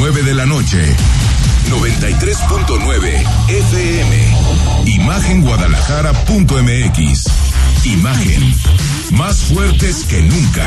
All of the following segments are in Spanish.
9 de la noche. 93.9 FM. Imagenguadalajara.mx. Imagen. Más fuertes que nunca.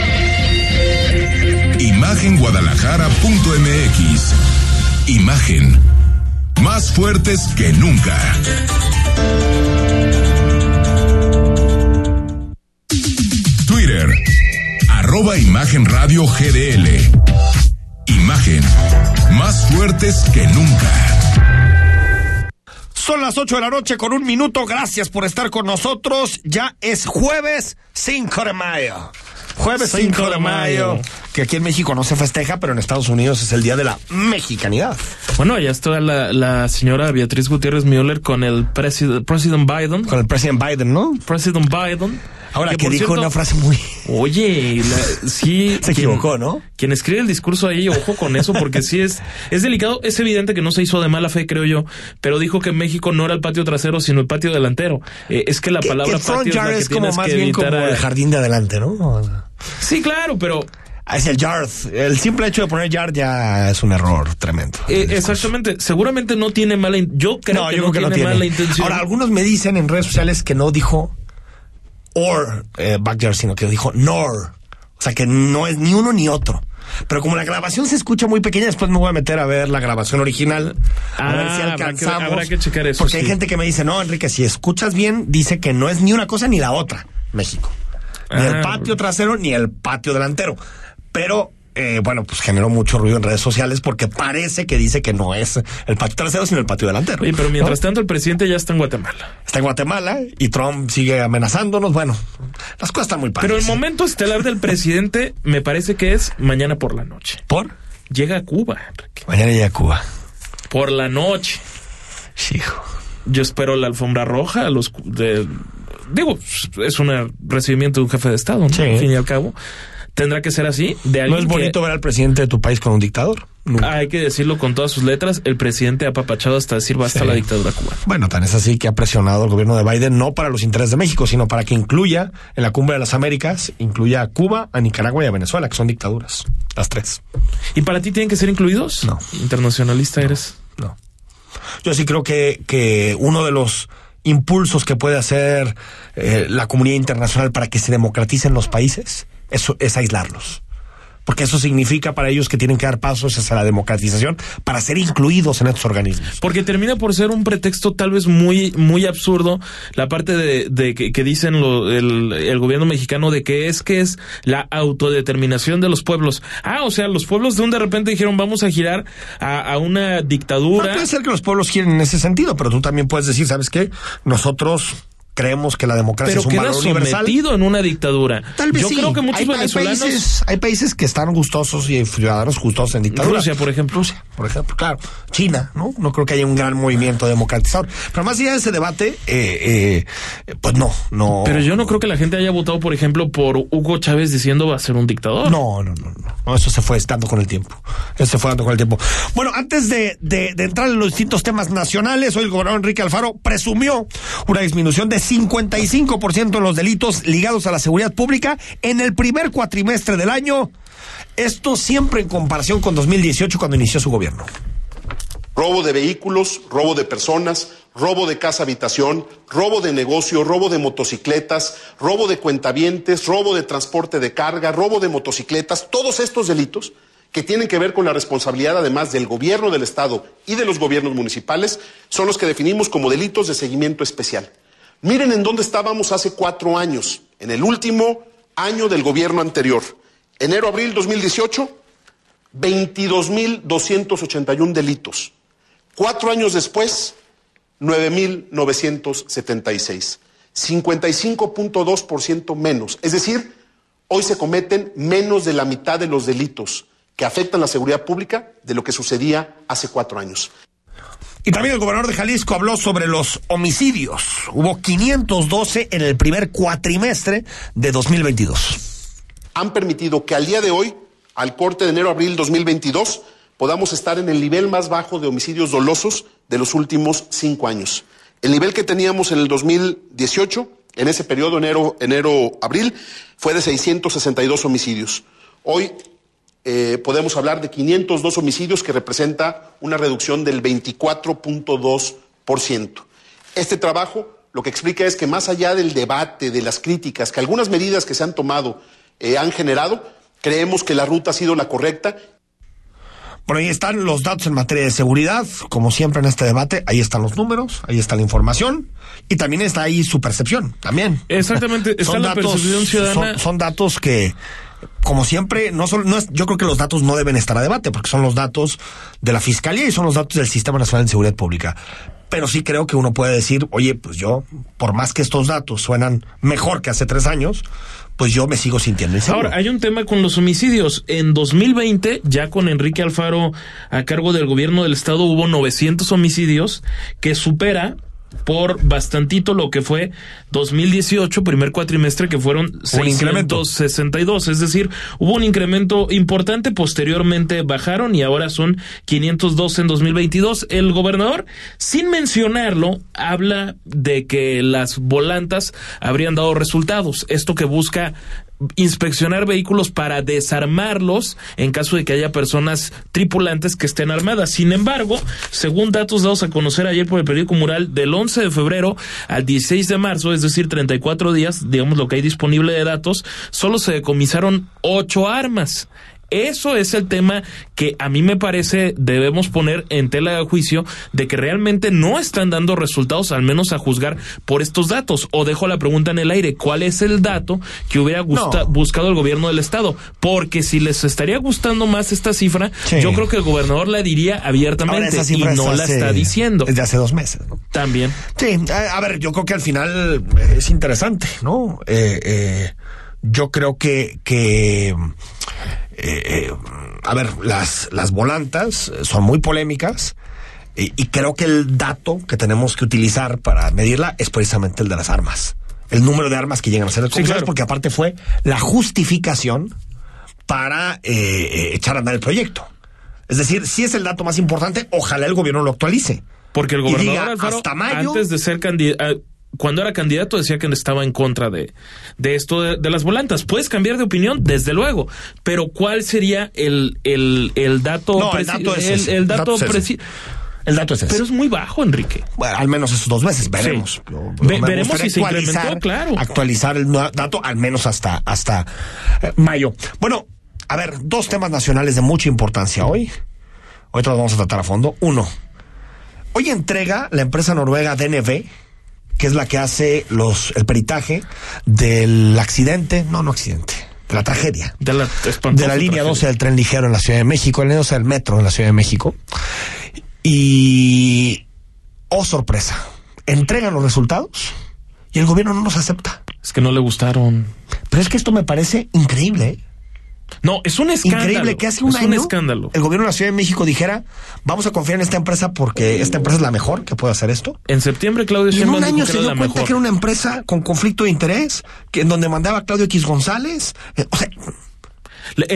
imagenguadalajara.mx. Imagen. Más fuertes que nunca. Twitter. Arroba Imagen Radio GDL. Imagen. Más fuertes que nunca. Son las 8 de la noche con un minuto. Gracias por estar con nosotros. Ya es jueves 5 de mayo. Jueves 5 de mayo. Que aquí en México no se festeja, pero en Estados Unidos es el día de la mexicanidad. Bueno, ya está la, la señora Beatriz Gutiérrez Müller con el president, President Biden. Con el presidente Biden, ¿no? President Biden. Ahora, que, por dijo cierto- una frase muy... Oye, la- sí. Se equivocó, ¿no? Quien escribe el discurso ahí, ojo con eso, porque sí es, es delicado. Es evidente que no se hizo de mala fe, creo yo, pero dijo que México no era el patio trasero, sino el patio delantero. Eh, es que la Que- palabra que front patio es la yard que es como más que bien como el jardín de adelante, ¿no? Sí, claro, pero Es el yard. El simple hecho de poner yard ya es un error tremendo. eh, exactamente, seguramente no tiene mala Yo creo no, que yo no creo que no tiene. mala intención. Ahora, algunos me dicen en redes sociales que no dijo or eh, backyard, sino que dijo nor. O sea, que no es ni uno ni otro. Pero como la grabación se escucha muy pequeña, después me voy a meter a ver la grabación original. a Ah, ver si habrá que- alcanzamos. habrá que checar eso, Porque hay gente que me dice, no, Enrique, si escuchas bien, dice que no es ni una cosa ni la otra, México. Ni el Ah, patio trasero ni el patio delantero. Pero, eh, bueno, pues generó mucho ruido en redes sociales porque parece que dice que no es el patio trasero, sino el patio delantero. Oye, pero mientras ¿no? tanto el presidente ya está en Guatemala. Está en Guatemala y Trump sigue amenazándonos. Bueno, las cosas están muy padres. Pero el momento estelar del presidente me parece que es mañana por la noche. ¿Por? Llega a Cuba, Enrique. Mañana llega a Cuba. Por la noche. Hijo. Yo espero la alfombra roja, los de, digo, es un recibimiento de un jefe de Estado, ¿no? Sí. Al fin y al cabo. Tendrá que ser así, de ¿No es bonito que, ver al presidente de tu país con un dictador? Nunca. hay que decirlo con todas sus letras, el presidente ha apapachado hasta decir basta Sí. la dictadura cubana. Bueno, tan es así que ha presionado al gobierno de Biden no para los intereses de México, sino para que incluya en la cumbre de las Américas, incluya a Cuba, a Nicaragua y a Venezuela, que son dictaduras. Las tres. ¿Y para ti tienen que ser incluidos? No. Internacionalista eres. No. Yo sí creo que, que uno de los impulsos que puede hacer eh, la comunidad internacional para que se democraticen los países es, es aislarlos. Porque eso significa para ellos que tienen que dar pasos hacia la democratización para ser incluidos en estos organismos. Porque termina por ser un pretexto tal vez muy, muy absurdo la parte de, de que, que dicen lo- el, el gobierno mexicano de que es que es la autodeterminación de los pueblos. Ah, o sea, los pueblos de un de repente dijeron vamos a girar a, a una No, dictadura. puede ser que los pueblos quieren en ese sentido, pero tú también puedes decir, ¿sabes qué? Nosotros creemos que la democracia pero es un valor universal. sometido en una dictadura. Tal vez Yo sí. creo que muchos hay, países, hay países que están gustosos y ciudadanos gustosos en dictadura. Rusia, por ejemplo. Rusia, por ejemplo, claro. China, ¿no? No creo que haya un gran movimiento democratizador. Pero más allá de ese debate, eh, eh, pues no, no. Pero yo no creo que la gente haya votado, por ejemplo, por Hugo Chávez diciendo va a ser un dictador. No, no, no, no. Eso se fue dando con el tiempo. Eso se fue dando con el tiempo. Bueno, antes de, de, de entrar en los distintos temas nacionales, hoy el gobernador Enrique Alfaro presumió una disminución de 55% en los delitos ligados a la seguridad pública en el primer cuatrimestre del año. Esto siempre en comparación con 2018 cuando inició su gobierno. robo de vehículos, robo de personas, robo de casa habitación, robo de negocio, robo de motocicletas, robo de cuentavientes, robo de transporte de carga, robo de motocicletas, todos estos delitos que tienen que ver con la responsabilidad además del gobierno del Estado y de los gobiernos municipales, son los que definimos como delitos de seguimiento especial. Miren en dónde estábamos hace cuatro años, en el último año del gobierno anterior. Enero-abril 2018, 22.281 delitos. Cuatro años después, 9.976. 55.2% menos. Es decir, hoy se cometen menos de la mitad de los delitos que afectan la seguridad pública de lo que sucedía hace cuatro años. Y también el gobernador de Jalisco habló sobre los homicidios. Hubo 512 en el primer cuatrimestre de 2022. Han permitido que al día de hoy, al corte de enero-abril 2022, podamos estar en el nivel más bajo de homicidios dolosos de los últimos cinco años. El nivel que teníamos en el 2018, en ese periodo enero, enero, abril, fue de 662 homicidios. Hoy eh, podemos hablar de 502 homicidios que representa una reducción del 24.2%. Este trabajo lo que explica es que más allá del debate, de las críticas, que algunas medidas que se han tomado eh, han generado, creemos que la ruta ha sido la correcta bueno, ahí están los datos en materia de seguridad, como siempre en este debate, ahí están los números, ahí está la información y también está ahí su percepción, también. Exactamente, está la percepción ciudadana. Son, datos que como siempre, no solo, no es, yo creo que los datos no deben estar a debate, porque son los datos de la Fiscalía y son los datos del Sistema Nacional de Seguridad Pública. Pero sí creo que uno puede decir, oye, pues yo, por más que estos datos suenan mejor que hace tres años, pues yo me sigo sintiendo inseguro. Ahora, hay un tema con los homicidios. En 2020, ya con Enrique Alfaro a cargo del gobierno del estado, hubo 900 homicidios, que supera por bastantito lo que fue 2018, primer cuatrimestre, que fueron 662. Es decir, hubo un incremento importante, posteriormente bajaron y ahora son 502 en 2022. El gobernador, sin mencionarlo, habla de que las volantas habrían dado resultados. Esto que busca inspeccionar vehículos para desarmarlos en caso de que haya personas tripulantes que estén armadas. Sin embargo, según datos dados a conocer ayer por el periódico Mural, del 11 de febrero al 16 de marzo, es decir, 34 días, digamos lo que hay disponible de datos, solo se decomisaron ocho armas. Eso es el tema que a mí me parece debemos poner en tela de juicio de que realmente no están dando resultados, al menos a juzgar por estos datos. O dejo la pregunta en el aire, ¿cuál es el dato que hubiera buscado el gobierno del estado? Porque si les estaría gustando más esta cifra, yo creo que el gobernador la diría abiertamente y no la está diciendo. Desde hace dos meses. También. Sí, a, ver, yo creo que al final es interesante, ¿no? Eh, eh, yo creo que, que eh, eh, a ver, las, las volantas son muy polémicas y, creo que el dato que tenemos que utilizar para medirla es precisamente el de las armas. El número de armas que llegan a ser decomisadas, porque aparte fue la justificación para eh, echar a andar el proyecto. Es decir, si es el dato más importante, ojalá el gobierno lo actualice. Porque el gobernador hasta mayo, antes de ser candidato, cuando era candidato decía que estaba en contra de, de esto de, las volantas. Puedes cambiar de opinión, desde luego, pero ¿cuál sería el, el, el dato? No, el dato es el, dato, El dato es ese. Pero es muy bajo, Enrique. Bueno, al menos esos dos meses, veremos. veremos si se incrementó, claro. Actualizar el dato al menos hasta, hasta eh, mayo. Bueno, a ver, dos temas nacionales de mucha importancia hoy. Hoy los vamos a tratar a fondo. Uno, hoy entrega la empresa noruega DNV que es la que hace los el peritaje del accidente, no, no accidente, de la tragedia. De la, de la línea 12 del tren ligero en la Ciudad de México, el línea 12 del metro en la Ciudad de México. Y, oh sorpresa, entregan los resultados y el gobierno no los acepta. Es que no le gustaron. Pero es que esto me parece increíble. ¿eh? No, es un escándalo. Increíble que hace un es un escándalo. el gobierno de la Ciudad de México dijera, vamos a confiar en esta empresa porque esta empresa es la mejor que puede hacer esto. En septiembre Claudio y en un año se dio cuenta que era una empresa con conflicto de interés, que en donde mandaba Claudio X González, eh, o sea,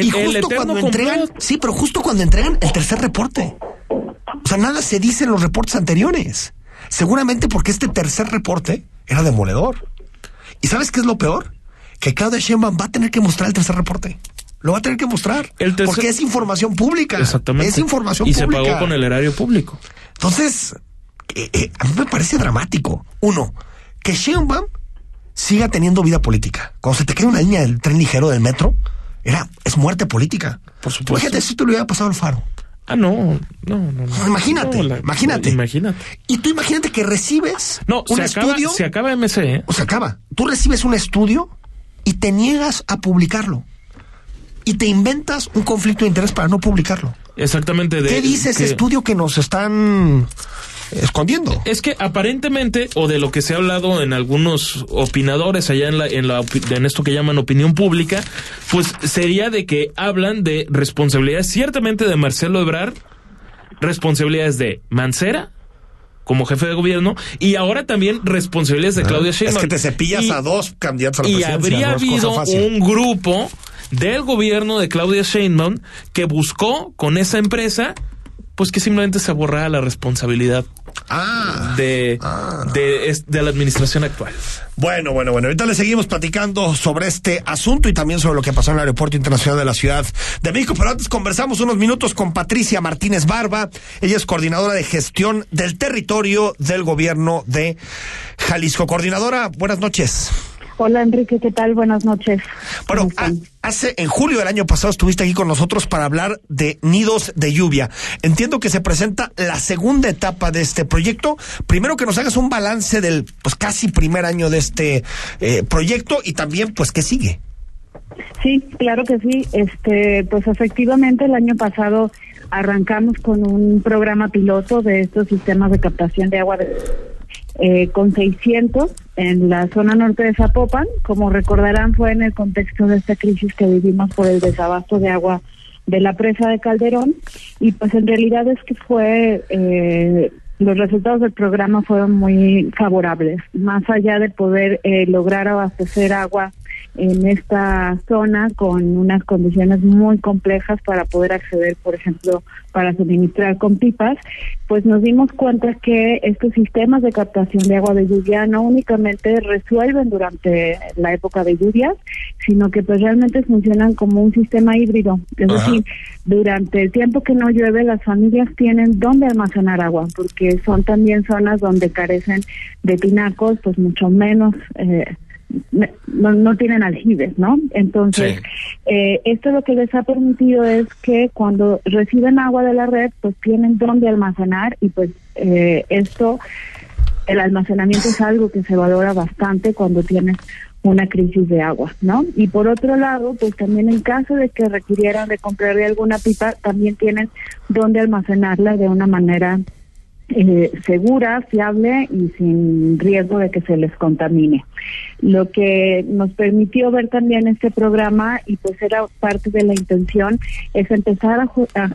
y justo cuando entregan, sí, pero justo cuando entregan el tercer reporte. O sea, nada se dice en los reportes anteriores. Seguramente porque este tercer reporte era demoledor. ¿Y sabes qué es lo peor? Que Claudia Sheinbaum va a tener que mostrar el tercer reporte. Lo va a tener que mostrar. Porque es información pública. Exactamente. Es información y pública. Y se pagó con el erario público. Entonces, eh, eh, a mí me parece dramático. Uno, que Sheinbaum siga teniendo vida política. Cuando se te cae una línea del tren ligero del metro, era, es muerte política. Por supuesto. Fíjate, si te lo hubiera pasado al faro. Ah, no, no, no. no. imagínate, No, la- imagínate. Imagínate. Y tú imagínate que recibes No, un se acaba, estudio. se acaba MC, ¿eh? O se acaba. Tú recibes un estudio y te niegas a publicarlo. Y te inventas un conflicto de interés para no publicarlo. Exactamente. De, ¿Qué dice ese que- estudio que nos están escondiendo? Es que aparentemente, o de lo que se ha hablado en algunos opinadores allá en, la, en, la, en esto que llaman opinión pública, pues sería de que hablan de responsabilidades ciertamente de Marcelo Ebrard, responsabilidades de Mancera como jefe de gobierno y ahora también responsabilidades de Claudia Ah, es Sheinbaum. que te cepillas Y- a dos candidatos a la y presidencia. habría no es cosa habido un grupo del gobierno de Claudia Sheinbaum que buscó con esa empresa pues que simplemente se borrara la responsabilidad Ah. de, de, es- de la administración actual. Bueno, bueno, bueno. Ahorita le seguimos platicando sobre este asunto y también sobre lo que pasó en el Aeropuerto Internacional de la Ciudad de México. Pero antes conversamos unos minutos con Patricia Martínez Barba. Ella es coordinadora de gestión del territorio del gobierno de Jalisco. Coordinadora, buenas noches. Hola Enrique, ¿qué tal? Buenas noches. Bueno, ¿Cómo están? a- hace en julio del año pasado estuviste aquí con nosotros para hablar de nidos de lluvia. Entiendo que se presenta la segunda etapa de este proyecto. Primero que nos hagas un balance del pues casi primer año de este eh, proyecto y también pues qué sigue. Sí, claro que sí. Este, pues efectivamente el año pasado arrancamos con un programa piloto de estos sistemas de captación de agua de- eh, con 600 en la zona norte de Zapopan. Como recordarán, fue en el contexto de esta crisis que vivimos por el desabasto de agua de la presa de Calderón. Y pues en realidad es que fue, eh, los resultados del programa fueron muy favorables. Más allá de poder eh, lograr abastecer agua en esta zona con unas condiciones muy complejas para poder acceder, por ejemplo, para suministrar con pipas, pues nos dimos cuenta que estos sistemas de captación de agua de lluvia no únicamente resuelven durante la época de lluvias, sino que pues realmente funcionan como un sistema híbrido. Es Ajá. decir, durante el tiempo que no llueve, las familias tienen dónde almacenar agua, porque son también zonas donde carecen de tinacos, pues mucho menos eh, no, no tienen aljibes, ¿no? Entonces, Sí. eh, esto lo que les ha permitido es que cuando reciben agua de la red, pues tienen dónde almacenar y pues eh, esto, el almacenamiento es algo que se valora bastante cuando tienes una crisis de agua, ¿no? Y por otro lado, pues también en caso de que requirieran de comprarle alguna pipa, también tienen dónde almacenarla de una manera eh, segura, fiable y sin riesgo de que se les contamine. Lo que nos permitió ver también este programa y pues era parte de la intención es empezar a,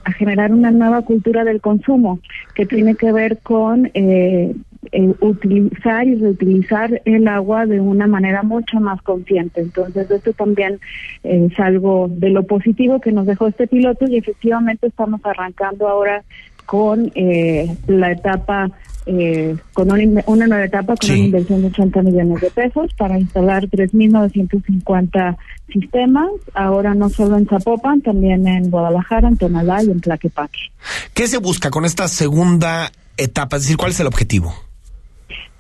a generar una nueva cultura del consumo que tiene que ver con eh, eh, utilizar y reutilizar el agua de una manera mucho más consciente. Entonces, esto también eh, es algo de lo positivo que nos dejó este piloto y efectivamente estamos arrancando ahora con eh, la etapa, eh, con una, una nueva etapa con Sí. una inversión de 80 millones de pesos para instalar 3.950 sistemas, ahora no solo en Zapopan, también en Guadalajara, en Tonalá y en Tlaquepaque. ¿Qué se busca con esta segunda etapa? Es decir, ¿cuál es el objetivo?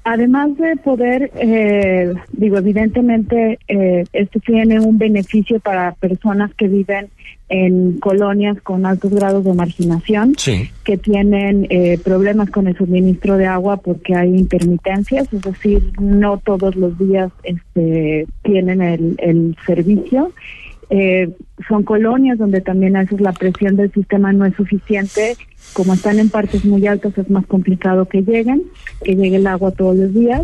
Además de poder, eh, digo, evidentemente eh, esto tiene un beneficio para personas que viven en colonias con altos grados de marginación, Sí. que tienen eh, problemas con el suministro de agua porque hay intermitencias, es decir, no todos los días este, tienen el, el servicio. Eh, son colonias donde también a veces la presión del sistema no es suficiente. Como están en partes muy altas es más complicado que lleguen, que llegue el agua todos los días.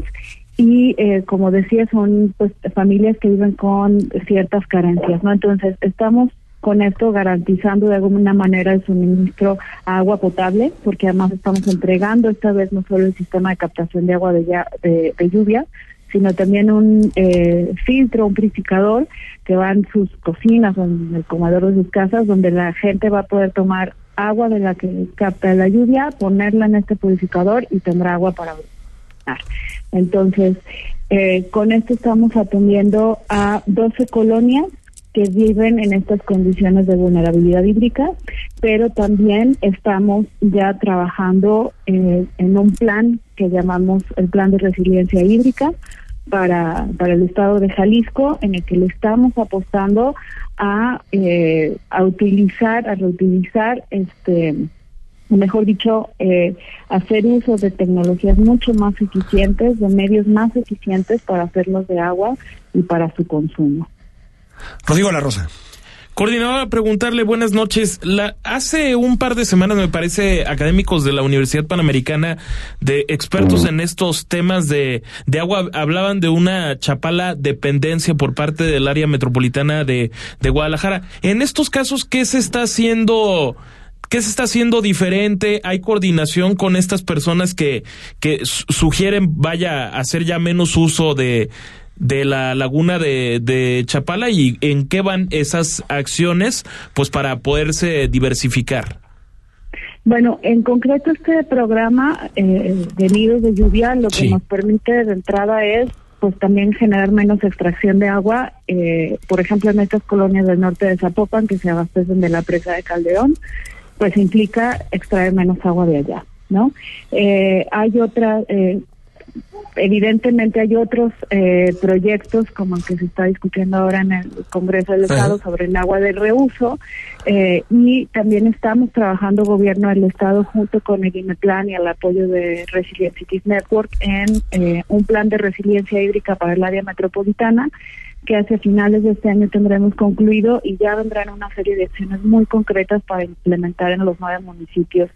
Y eh, como decía, son pues familias que viven con ciertas carencias, ¿no? Entonces estamos con esto garantizando de alguna manera el suministro a agua potable, porque además estamos entregando esta vez no solo el sistema de captación de agua de, ya- de, lluvia, sino también un eh, filtro, un purificador que va en sus cocinas o en el comedor de sus casas, donde la gente va a poder tomar agua de la que capta la lluvia, ponerla en este purificador y tendrá agua para beber. Entonces, eh, con esto estamos atendiendo a 12 colonias que viven en estas condiciones de vulnerabilidad hídrica, pero también estamos ya trabajando eh, en un plan que llamamos el Plan de Resiliencia Hídrica para, para el estado de Jalisco, en el que le estamos apostando a, eh, a utilizar, a reutilizar, este, mejor dicho, eh, hacer uso de tecnologías mucho más eficientes, de medios más eficientes para hacerlos de agua y para su consumo. Rodrigo La Rosa. Coordinadora, preguntarle buenas noches. La, hace un par de semanas, me parece, académicos de la Universidad Panamericana, de expertos en estos temas de, de agua, hablaban de una chapala dependencia por parte del área metropolitana de, de Guadalajara. En estos casos, ¿qué se está haciendo? ¿Qué se está haciendo diferente? ¿Hay coordinación con estas personas que, que sugieren vaya a hacer ya menos uso de, de la laguna de, de, Chapala y en qué van esas acciones pues para poderse diversificar? Bueno, en concreto este programa eh, de nidos de lluvia lo que nos permite de entrada es pues también generar menos extracción de agua, eh, por ejemplo en estas colonias del norte de Zapopan que se abastecen de la presa de Caldeón, pues implica extraer menos agua de allá, ¿no? Eh, hay otra, eh, evidentemente hay otros eh, proyectos como el que se está discutiendo ahora en el Congreso del Estado sobre el agua de reuso eh, y también estamos trabajando gobierno del Estado junto con el INEPLAN y el apoyo de Resilient Cities Network en eh, un plan de resiliencia hídrica para el área metropolitana que hacia finales de este año tendremos concluido y ya vendrán una serie de acciones muy concretas para implementar en los nueve municipios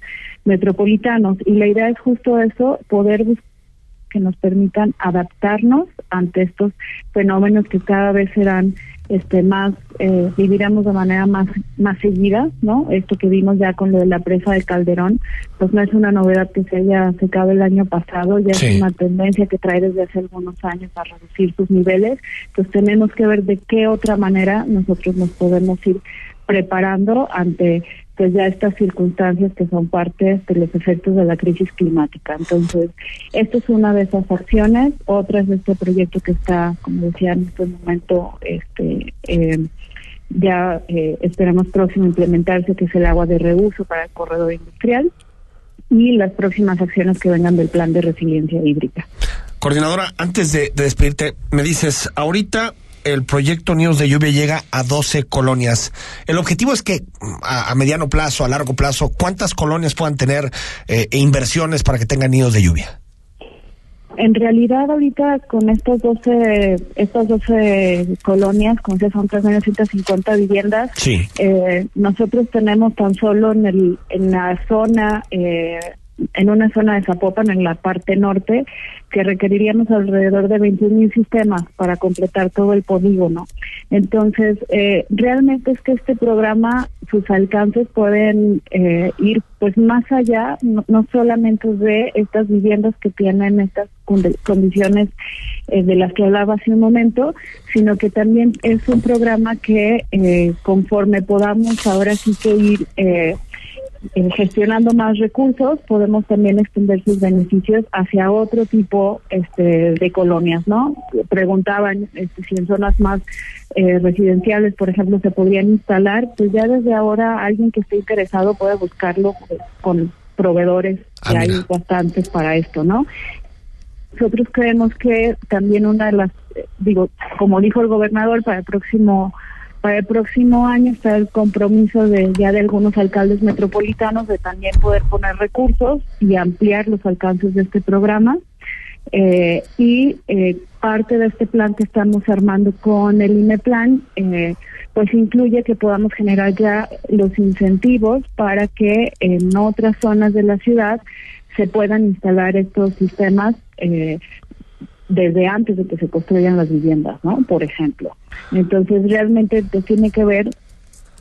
metropolitanos. Y la idea es justo eso, poder buscar que nos permitan adaptarnos ante estos fenómenos que cada vez serán este más eh, viviremos de manera más más seguida no esto que vimos ya con lo de la presa de Calderón pues no es una novedad que se haya secado el año pasado ya es una tendencia que trae desde hace algunos años a reducir sus niveles. Pues tenemos que ver de qué otra manera nosotros nos podemos ir preparando ante pues ya estas circunstancias que son parte de los efectos de la crisis climática. Entonces, esta es una de esas acciones. Otra es este proyecto que está, como decía en este momento, este eh, ya eh, esperamos próximo implementarse, que es el agua de reuso para el corredor industrial y las próximas acciones que vengan del plan de resiliencia hídrica. Coordinadora, antes de, de despedirte, me dices, ahorita el proyecto Nidos de Lluvia llega a 12 colonias. El objetivo es que a, mediano plazo, a largo plazo, ¿cuántas colonias puedan tener eh, inversiones para que tengan nidos de lluvia? En realidad ahorita con estos 12, estas 12 colonias, con que son 3.150 viviendas, sí. eh, nosotros tenemos tan solo en, el, en la zona eh, en una zona de Zapopan, en la parte norte, que requeriríamos alrededor de 21 mil sistemas para completar todo el polígono. Entonces, eh, realmente es que este programa, sus alcances pueden eh, ir pues más allá, no, solamente de estas viviendas que tienen estas condiciones eh, de las que hablaba hace un momento, sino que también es un programa que conforme podamos ahora sí que ir eh, gestionando más recursos, podemos también extender sus beneficios hacia otro tipo este, de colonias, ¿no? Preguntaban este, si en zonas más eh, residenciales, por ejemplo, se podrían instalar, pues ya desde ahora alguien que esté interesado puede buscarlo con proveedores, que ah, hay bastantes para esto, ¿no? Nosotros creemos que también una de las, eh, digo, como dijo el gobernador, para el próximo para el próximo año está el compromiso de ya de algunos alcaldes metropolitanos de también poder poner recursos y ampliar los alcances de este programa. Eh, y eh, parte de este plan que estamos armando con el INEPLAN, eh, pues incluye que podamos generar ya los incentivos para que en otras zonas de la ciudad se puedan instalar estos sistemas eh, desde antes de que se construyan las viviendas, ¿no? Por ejemplo. Entonces, realmente te tiene que ver,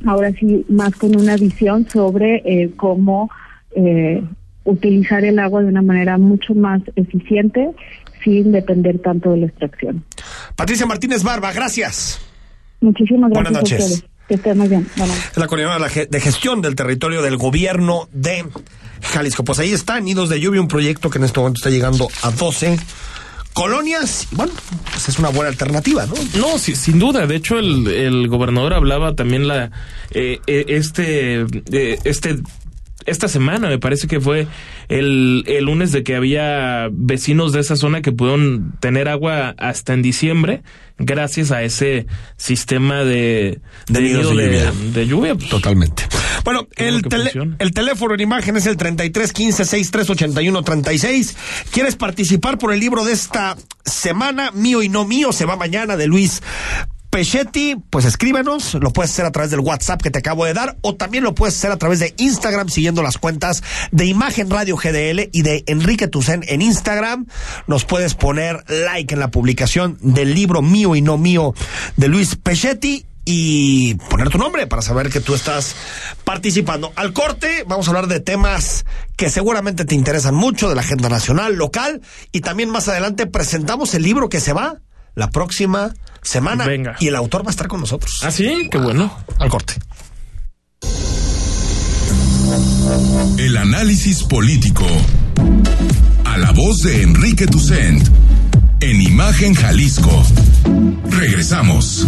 ahora sí, más con una visión sobre eh, cómo eh, utilizar el agua de una manera mucho más eficiente sin depender tanto de la extracción. Patricia Martínez Barba, gracias. Muchísimas gracias. Buenas noches. Que esté muy bien. Es la coordinadora de gestión del territorio del gobierno de Jalisco. Pues ahí está, Nidos de Lluvia, un proyecto que en este momento está llegando a 12 colonias, bueno, pues es una buena alternativa, ¿no? No, sin duda. De hecho, el, el gobernador hablaba también la eh, eh, este eh, este esta semana, me parece que fue el, el lunes de que había vecinos de esa zona que pudieron tener agua hasta en diciembre gracias a ese sistema de, De de lluvia. de lluvia. Totalmente. Bueno, el, el teléfono en imagen es el 33 15 63 81 36. ¿Quieres participar por el libro de esta semana? Mío y no mío, se va mañana de Luis Pechetti, pues escríbenos, lo puedes hacer a través del WhatsApp que te acabo de dar o también lo puedes hacer a través de Instagram siguiendo las cuentas de Imagen Radio GDL y de Enrique Tucen en Instagram. Nos puedes poner like en la publicación del libro Mío y no mío de Luis Pechetti y poner tu nombre para saber que tú estás participando. Al corte vamos a hablar de temas que seguramente te interesan mucho de la agenda nacional, local y también más adelante presentamos el libro que se va la próxima semana Venga. y el autor va a estar con nosotros. ¿Ah, sí? Qué bueno. Al corte. El análisis político. A la voz de Enrique Tucent. En Imagen Jalisco. Regresamos.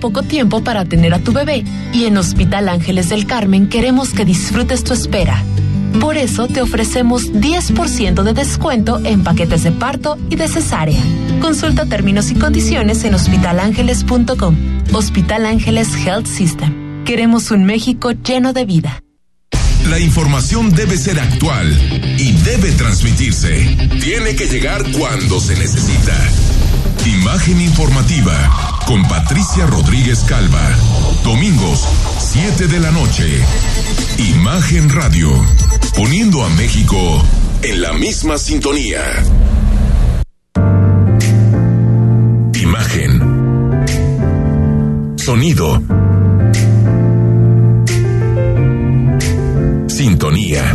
Poco tiempo para tener a tu bebé y en Hospital Ángeles del Carmen queremos que disfrutes tu espera. Por eso te ofrecemos 10% de descuento en paquetes de parto y de cesárea. Consulta términos y condiciones en hospitalangeles.com. Hospital Ángeles Health System. Queremos un México lleno de vida. La información debe ser actual y debe transmitirse. Tiene que llegar cuando se necesita. Imagen informativa con Patricia Rodríguez Calva. Domingos, 7 de la noche. Imagen Radio. Poniendo a México en la misma sintonía. Imagen. Sonido. Sintonía.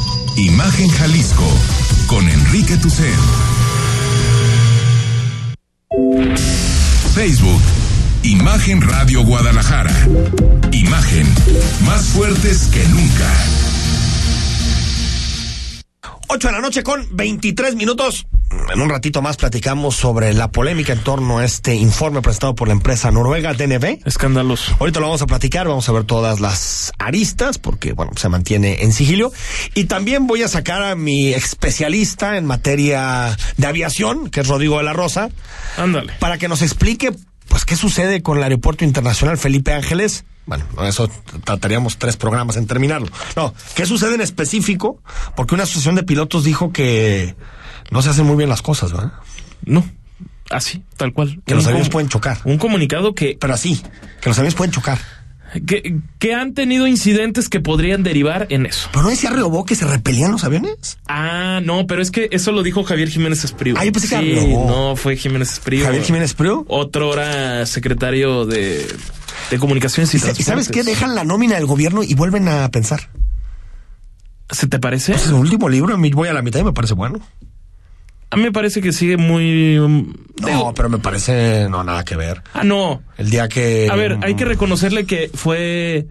Imagen Jalisco con Enrique Tucen. Facebook, Imagen Radio Guadalajara. Imagen, más fuertes que nunca. 8 de la noche con 23 minutos. En un ratito más platicamos sobre la polémica en torno a este informe presentado por la empresa noruega DNB. Escandaloso. Ahorita lo vamos a platicar, vamos a ver todas las aristas, porque, bueno, se mantiene en sigilio. Y también voy a sacar a mi especialista en materia de aviación, que es Rodrigo de la Rosa, Ándale. para que nos explique, pues, qué sucede con el Aeropuerto Internacional Felipe Ángeles. Bueno, no, eso trataríamos tres programas en terminarlo. No, ¿qué sucede en específico? Porque una asociación de pilotos dijo que no se hacen muy bien las cosas, ¿verdad? No. Así, tal cual. Que los aviones pueden chocar. Un comunicado que, Pero así, que los aviones pueden chocar. que, que han tenido incidentes que podrían derivar en eso. ¿Pero no decía Riobó que se repelían los aviones? Ah, no, pero es que eso lo dijo Javier Jiménez Espriu. Ah, yo pensé que sí, Riobó. no, fue Jiménez Espriu. Javier Jiménez Priu. Otro era secretario de, de Comunicaciones y, ¿Y, sa- y sabes qué? Dejan la nómina del gobierno y vuelven a pensar. ¿Se te parece? Pues el último libro, a mí voy a la mitad y me parece bueno. A mí me parece que sigue muy... um, No, digo- pero me parece no nada que ver. Ah, no. El día que A ver, hay que reconocerle que fue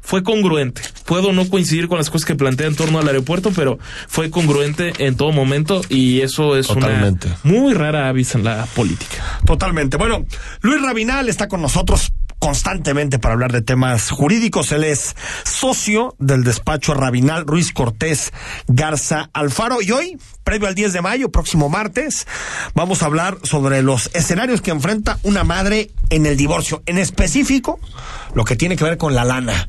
fue congruente. Puedo no coincidir con las cosas que plantea en torno al aeropuerto, pero fue congruente en todo momento y eso es Totalmente. una muy rara avis en la política. Totalmente. Bueno, Luis Rabinal está con nosotros constantemente para hablar de temas jurídicos. Él es socio del despacho Rabinal Ruiz Cortés Garza Alfaro. Y hoy, previo al 10 de mayo, próximo martes, vamos a hablar sobre los escenarios que enfrenta una madre en el divorcio. En específico, lo que tiene que ver con la lana.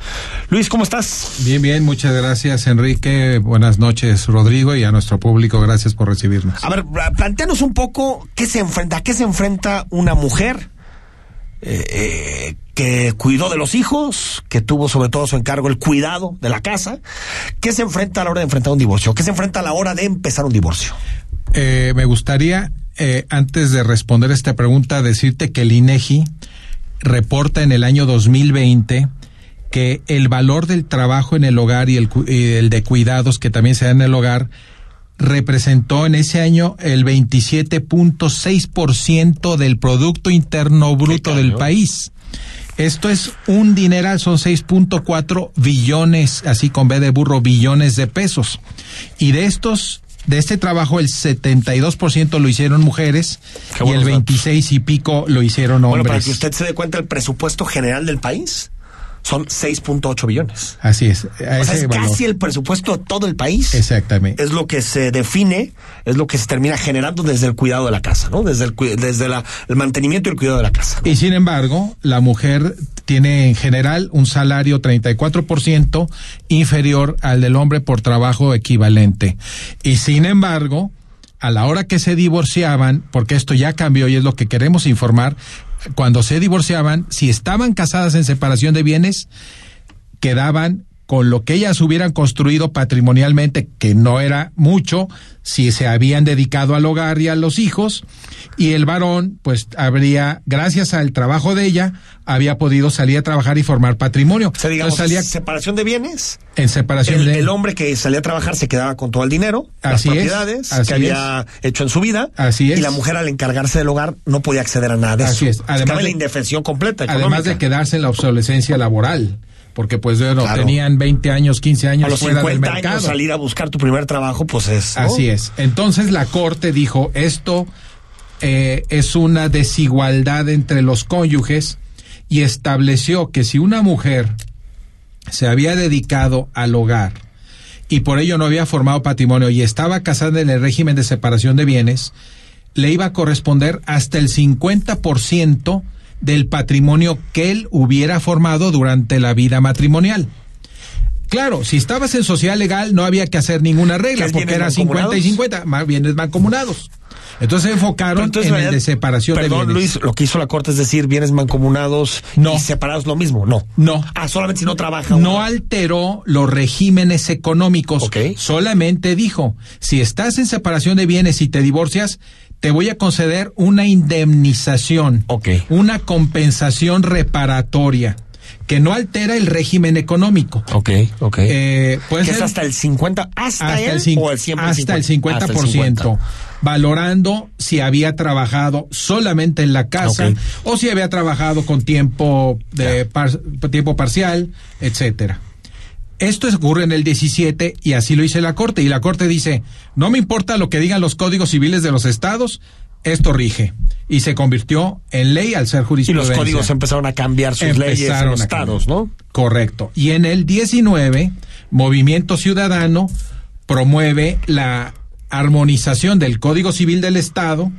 Luis, ¿cómo estás? Bien, bien, muchas gracias, Enrique. Buenas noches, Rodrigo, y a nuestro público, gracias por recibirnos. A ver, planteanos un poco qué se enfrenta, a qué se enfrenta una mujer eh, eh, que cuidó de los hijos, que tuvo sobre todo su encargo el cuidado de la casa, ¿qué se enfrenta a la hora de enfrentar un divorcio? ¿Qué se enfrenta a la hora de empezar un divorcio? Eh, me gustaría, antes de responder esta pregunta, decirte que el INEGI reporta en el año 2020 que el valor del trabajo en el hogar y el, y el de cuidados que también se da en el hogar representó en ese año el 27.6% del Producto Interno Bruto del país. Esto es un dineral, son 6.4 billones, así con B de burro, billones de pesos. Y de estos, de este trabajo, el 72% lo hicieron mujeres y el 26 y pico lo hicieron hombres. Bueno, para que usted se dé cuenta, el presupuesto general del país son 6.8 billones. Así es. O sea, es casi el presupuesto de todo el país. Exactamente. Es lo que se define, es lo que se termina generando desde el cuidado de la casa, ¿no? Desde el, desde la, el mantenimiento y el cuidado de la casa. Y sin embargo, la mujer tiene en general un salario 34% inferior al del hombre por trabajo equivalente. Y sin embargo, a la hora que se divorciaban, porque esto ya cambió y es lo que queremos informar, cuando se divorciaban, si estaban casadas en separación de bienes, quedaban con lo que ellas hubieran construido patrimonialmente, que no era mucho, si se habían dedicado al hogar y a los hijos, y el varón, pues habría, gracias al trabajo de ella, había podido salir a trabajar y formar patrimonio. O sea, digamos, salía, separación de bienes. En separación el, de El hombre que salía a trabajar se quedaba con todo el dinero, así las propiedades que había hecho en su vida. Así es. Y la mujer al encargarse del hogar no podía acceder a nada de así eso. es. Además de la indefensión completa. Además de quedarse en la obsolescencia laboral porque pues bueno, tenían 20 años, 15 años a los fuera 50 del mercado. años salir a buscar tu primer trabajo, pues es. ¿no? Así es. Entonces la corte dijo esto eh, es una desigualdad entre los cónyuges y estableció que si una mujer se había dedicado al hogar y por ello no había formado patrimonio y estaba casada en el régimen de separación de bienes, le iba a corresponder hasta el 50% del patrimonio que él hubiera formado durante la vida matrimonial. Claro, si estabas en sociedad legal no había que hacer ninguna regla porque era 50 y 50, más bienes mancomunados. Entonces se enfocaron entonces, en el de separación perdón, de bienes. Luis, lo que hizo la Corte es decir bienes mancomunados no. y separados lo mismo. No. No. Ah, solamente si no trabaja. No uno. alteró los regímenes económicos. Okay. Solamente dijo, si estás en separación de bienes y te divorcias, te voy a conceder una indemnización, okay. una compensación reparatoria que no altera el régimen económico. Ok, ok. Eh, puede que ser es hasta el 50, hasta, hasta el, o el 100 hasta el 50%, Hasta el 50. valorando si había trabajado solamente en la casa o si había trabajado con tiempo de par- tiempo parcial, etcétera. Esto ocurre en el 17 y así lo dice la Corte. Y la Corte dice, no me importa lo que digan los códigos civiles de los estados, esto rige. Y se convirtió en ley al ser Y jurisprudencia. los códigos empezaron a cambiar sus leyes en los estados. ¿no? Correcto. Y en el 19, Movimiento Ciudadano promueve la armonización del Código Civil del Estado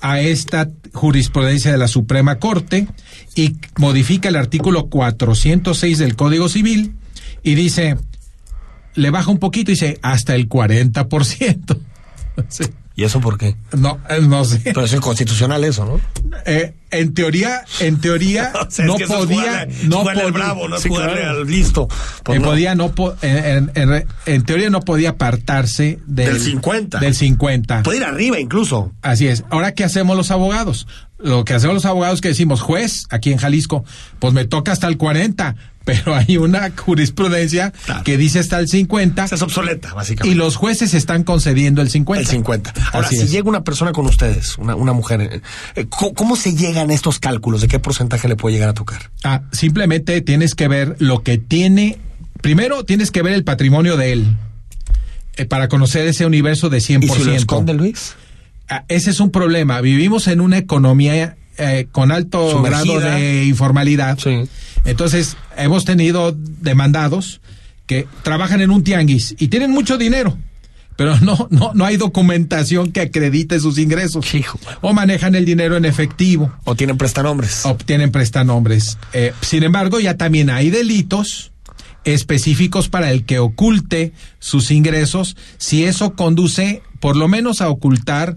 a esta jurisprudencia de la Suprema Corte y modifica el artículo 406 del Código Civil y dice, le baja un poquito y dice, hasta el 40%. Sí. ¿Y eso por qué? No, eh, no sé. Pero es inconstitucional eso, ¿no? Eh, en teoría, en teoría, O sea, es no que podía, jugarle- no al podía- bravo, no Sí, claro. al listo. Pues Eh, no. podía no po- en, en- en- en teoría no podía apartarse del, Del 50. Del 50. Puede ir arriba incluso. Así es. Ahora, ¿qué hacemos los abogados? Lo que hacemos los abogados es que decimos, juez, aquí en Jalisco, pues me toca hasta el 40, pero hay una jurisprudencia Claro. que dice hasta el 50 Es obsoleta, y básicamente. los jueces están concediendo el 50. El 50. Ahora, Así si es. llega una persona con ustedes, una, una mujer, eh, eh, ¿cómo, cómo se llegan estos cálculos? ¿De qué porcentaje le puede llegar a tocar? Ah, simplemente tienes que ver lo que tiene. Primero tienes que ver el patrimonio de él. eh, para conocer ese universo de 100%. ¿Y si lo esconde, Luis? Ah, ese es un problema. Vivimos en una economía eh, con alto grado de informalidad. Entonces, hemos tenido demandados que trabajan en un tianguis y tienen mucho dinero pero no, no, no hay documentación que acredite sus ingresos. O manejan el dinero en efectivo. O tienen prestanombres. O tienen prestanombres. Eh, sin embargo, ya también hay delitos específicos para el que oculte sus ingresos si eso conduce por lo menos a ocultar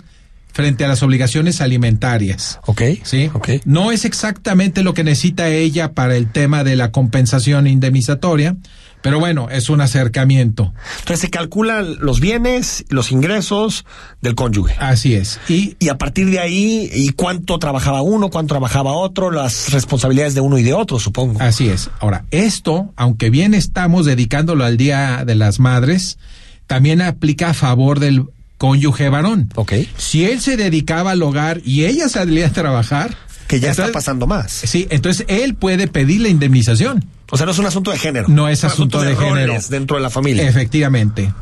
frente a las obligaciones alimentarias. Ok. Sí. Okay. No es exactamente lo que necesita ella para el tema de la compensación indemnizatoria, pero bueno, es un acercamiento. Entonces se calculan los bienes, los ingresos del cónyuge. Así es. Y, y a partir de ahí, ¿y cuánto trabajaba uno, cuánto trabajaba otro, las responsabilidades de uno y de otro, supongo? Así es. Ahora, esto, aunque bien estamos dedicándolo al Día de las Madres, también aplica a favor del cónyuge varón. Ok. Si él se dedicaba al hogar y ella salía a trabajar, que ya está pasando más. Sí, entonces él puede pedir la indemnización. O sea, no es un asunto de género. No es asunto, de, género. Dentro de la familia. Efectivamente.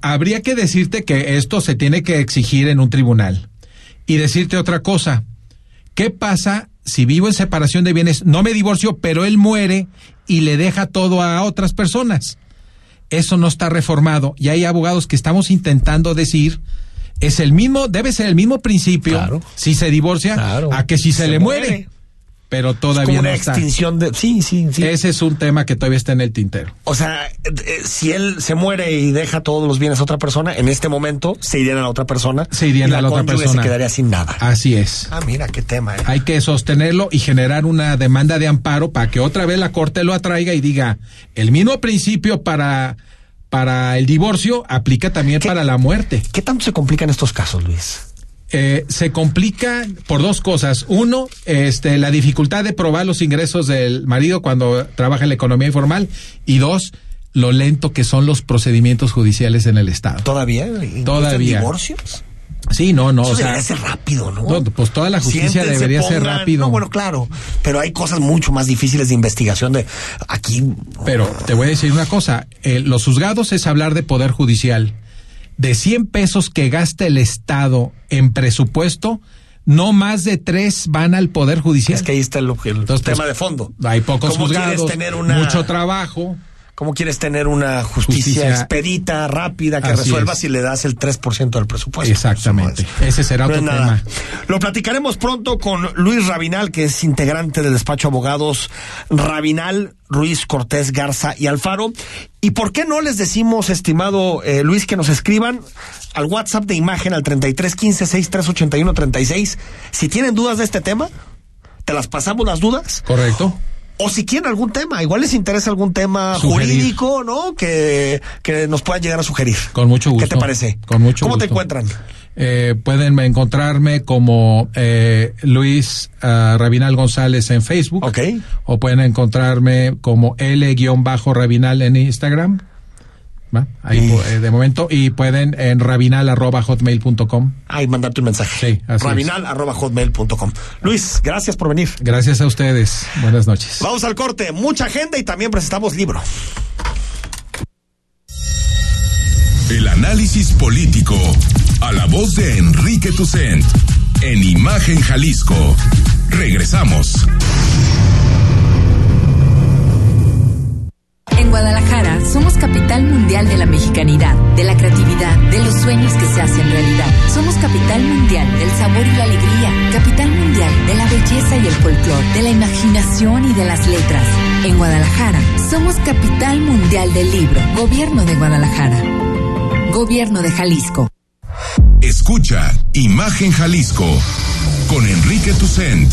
Habría que decirte que esto se tiene que exigir en un tribunal. Y decirte otra cosa. ¿Qué pasa si vivo en separación de bienes, no me divorcio, pero él muere y le deja todo a otras personas? Eso no está reformado. Y hay abogados que estamos intentando decir es el mismo, debe ser el mismo principio si se divorcia a que si se, le muere. Pero todavía una no extinción de sí, sí, sí. Ese es un tema que todavía está en el tintero. O sea, eh, si él se muere y deja todos los bienes a otra persona, en este momento se irían a la otra persona. Se irían a la, otra persona. se quedaría sin nada. Así es. Ah, mira qué tema. Eh. Hay que sostenerlo y generar una demanda de amparo para que otra vez la corte lo atraiga y diga el mismo principio para para el divorcio aplica también para la muerte. ¿Qué tanto se complican estos casos, Luis? Eh, se complica por dos cosas. Uno, este, la dificultad de probar los ingresos del marido cuando trabaja en la economía informal. Y dos, lo lento que son los procedimientos judiciales en el Estado. ¿Todavía? ¿Todavía? ¿Divorcios? Sí, no, no. Eso debería ser rápido, ¿no? Pues toda la justicia debería ser rápido. No, bueno, claro. Pero hay cosas mucho más difíciles de investigación de aquí. Pero te voy a decir una cosa. Eh, los juzgados es hablar de poder judicial. De 100 pesos que gasta el Estado en presupuesto, no más de tres van al poder judicial. Es que ahí está el, tema de fondo. Hay pocos juzgados, tener mucho trabajo. ¿Cómo quieres tener una justicia, expedita, rápida, que resuelva si le das el 3% del presupuesto? Exactamente. Ese será otro tema. Lo platicaremos pronto con Luis Rabinal, que es integrante del despacho abogados Rabinal, Ruiz Cortés Garza y Alfaro. ¿Y por qué no les decimos, estimado eh, Luis, que nos escriban al WhatsApp de imagen al 3315 6381 36 si tienen dudas de este tema? ¿Te las pasamos las dudas? Correcto o si quieren algún tema, igual les interesa algún tema jurídico, ¿no? Que, que nos puedan llegar a sugerir. Con mucho gusto. ¿Qué te parece? Con mucho ¿Cómo te encuentran? Eh, pueden encontrarme como eh, Luis uh, Rabinal González en Facebook. Ok. O pueden encontrarme como L-Rabinal en Instagram. Ahí eh, de momento y pueden en rabinal@hotmail.com. Ahí mandarte un mensaje. Sí, rabinal@hotmail.com. Luis, gracias por venir. Gracias a ustedes. Buenas noches. Vamos al corte, mucha agenda y también presentamos libro. El análisis político a la voz de Enrique Tucent en Imagen Jalisco. Regresamos. En Guadalajara somos capital mundial de la mexicanidad, de la creatividad, de los sueños que se hacen realidad. Somos capital mundial del sabor y la alegría, capital mundial de la belleza y el folclor, de la imaginación y de las letras. En Guadalajara somos capital mundial del libro, Gobierno de Guadalajara. Gobierno de Jalisco. Escucha Imagen Jalisco con Enrique Tucent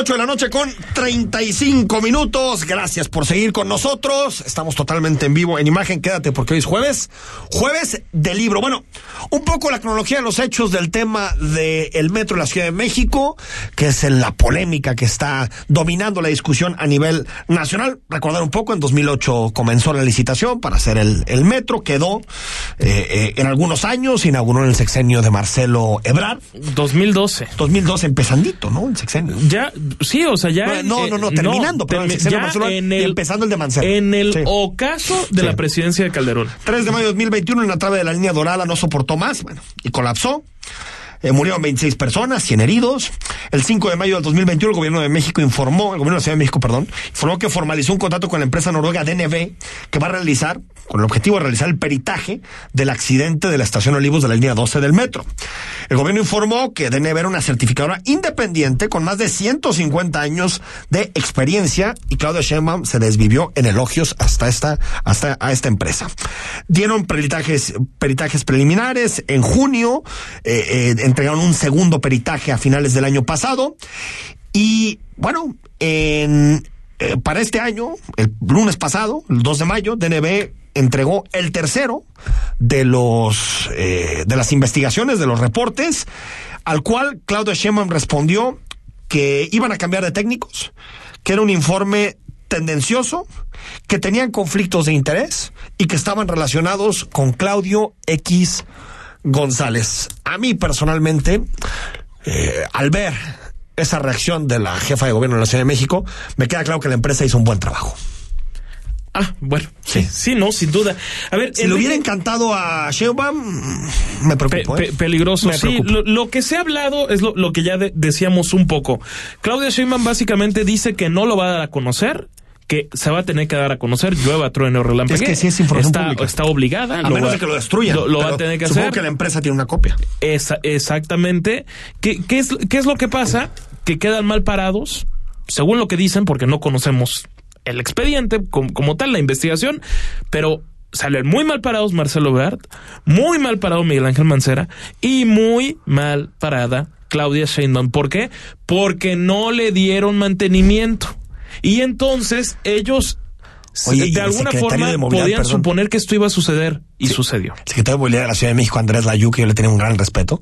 8 de la noche con 35 minutos. Gracias por seguir con nosotros. Estamos totalmente en vivo en imagen. Quédate porque hoy es jueves. Jueves de libro. Bueno, un poco la cronología de los hechos del tema del metro de la Ciudad de México, que es en la polémica que está dominando la discusión a nivel nacional. Recordar un poco, en 2008 comenzó la licitación para hacer el, el metro. Quedó eh, eh, en algunos años, inauguró en el sexenio de Marcelo Ebrard. 2012. 2012 empezandito, ¿no? El sexenio. Ya, sí, o sea, ya. No, en- no, no, no, terminando, pero el termi- ya y empezando el de Mancera. En el Sí. ocaso de Sí. la presidencia de Calderón. 3 de mayo de 2021 en la trave de la línea dorada no soportó más, bueno, y colapsó. Eh, murieron 26 personas, 100 heridos. El 5 de mayo del 2021 el gobierno de México informó, el gobierno de la Ciudad de México, perdón, informó que formalizó un contrato con la empresa noruega DNB que va a realizar, con el objetivo de realizar el peritaje del accidente de la estación Olivos de la línea 12 del metro. El gobierno informó que DNB era una certificadora independiente con más de 150 años de experiencia y Claudia Sheinbaum se desvivió en elogios hasta esta, hasta a esta empresa. Dieron peritajes, peritajes preliminares en junio, eh, eh, entregaron un segundo peritaje a finales del año pasado. Y bueno, en, eh, para este año, el lunes pasado, el 2 de mayo, DNB entregó el tercero de los eh, de las investigaciones, de los reportes, al cual Claudia Sheinbaum respondió que iban a cambiar de técnicos, que era un informe tendencioso, que tenían conflictos de interés y que estaban relacionados con Claudio X González. A mí personalmente, eh, al ver esa reacción de la jefa de gobierno de la Ciudad de México, me queda claro que la empresa hizo un buen trabajo. Ah, bueno, sí, sí, no, sin duda. A ver, Si le hubiera encantado a Sheinbaum, me preocupo. Pe- ¿eh? pe- peligroso, Me sí. lo que se ha hablado es lo, lo que ya de- decíamos un poco. Claudia Sheinbaum básicamente dice que no lo va a dar a conocer, que se va a tener que dar a conocer, llueva, trueno, relámpago. Es que sí es información está, pública. está obligada. A lo menos va- de que lo destruyan. Lo, lo va a tener que supongo hacer. que la empresa tiene una copia. Esa- exactamente. ¿Qué, qué es, ¿Qué es lo que pasa? Que quedan mal parados, según lo que dicen, porque no conocemos el expediente como, como tal, la investigación, pero salen muy mal parados Marcelo Ebrard, muy mal parado Miguel Ángel Mancera y muy mal parada Claudia Sheinbaum. ¿Por qué? Porque no le dieron mantenimiento. Y entonces ellos Oye, de alguna forma de Movilidad, podían perdón. suponer que esto iba a suceder y sucedió. El secretario de Movilidad de la Ciudad de México, Andrés Layú, que yo le tenía un gran respeto,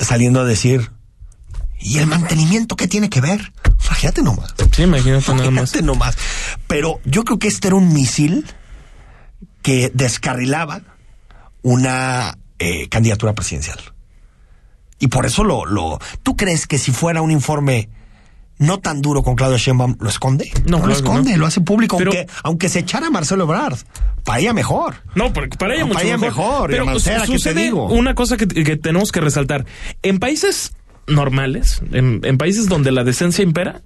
saliendo a decir, ¿y el mantenimiento qué tiene que ver? Imagínate nomás. Sí, imagínate nada más. Imagínate nomás. Pero yo creo que este era un misil que descarrilaba una eh, candidatura presidencial. Y por eso lo, lo... ¿Tú crees que si fuera un informe no tan duro con Claudio Sheinbaum, lo esconde? No, lo claro que esconde, no. lo hace público, Pero- aunque, aunque se echara a Marcelo Ebrard. Para ella mejor. No, porque para ella No, mucho para ella mejor. Pero Mancera, su- ¿qué te sucede digo? una cosa que, que tenemos que resaltar. En países normales, en, en países donde la decencia impera,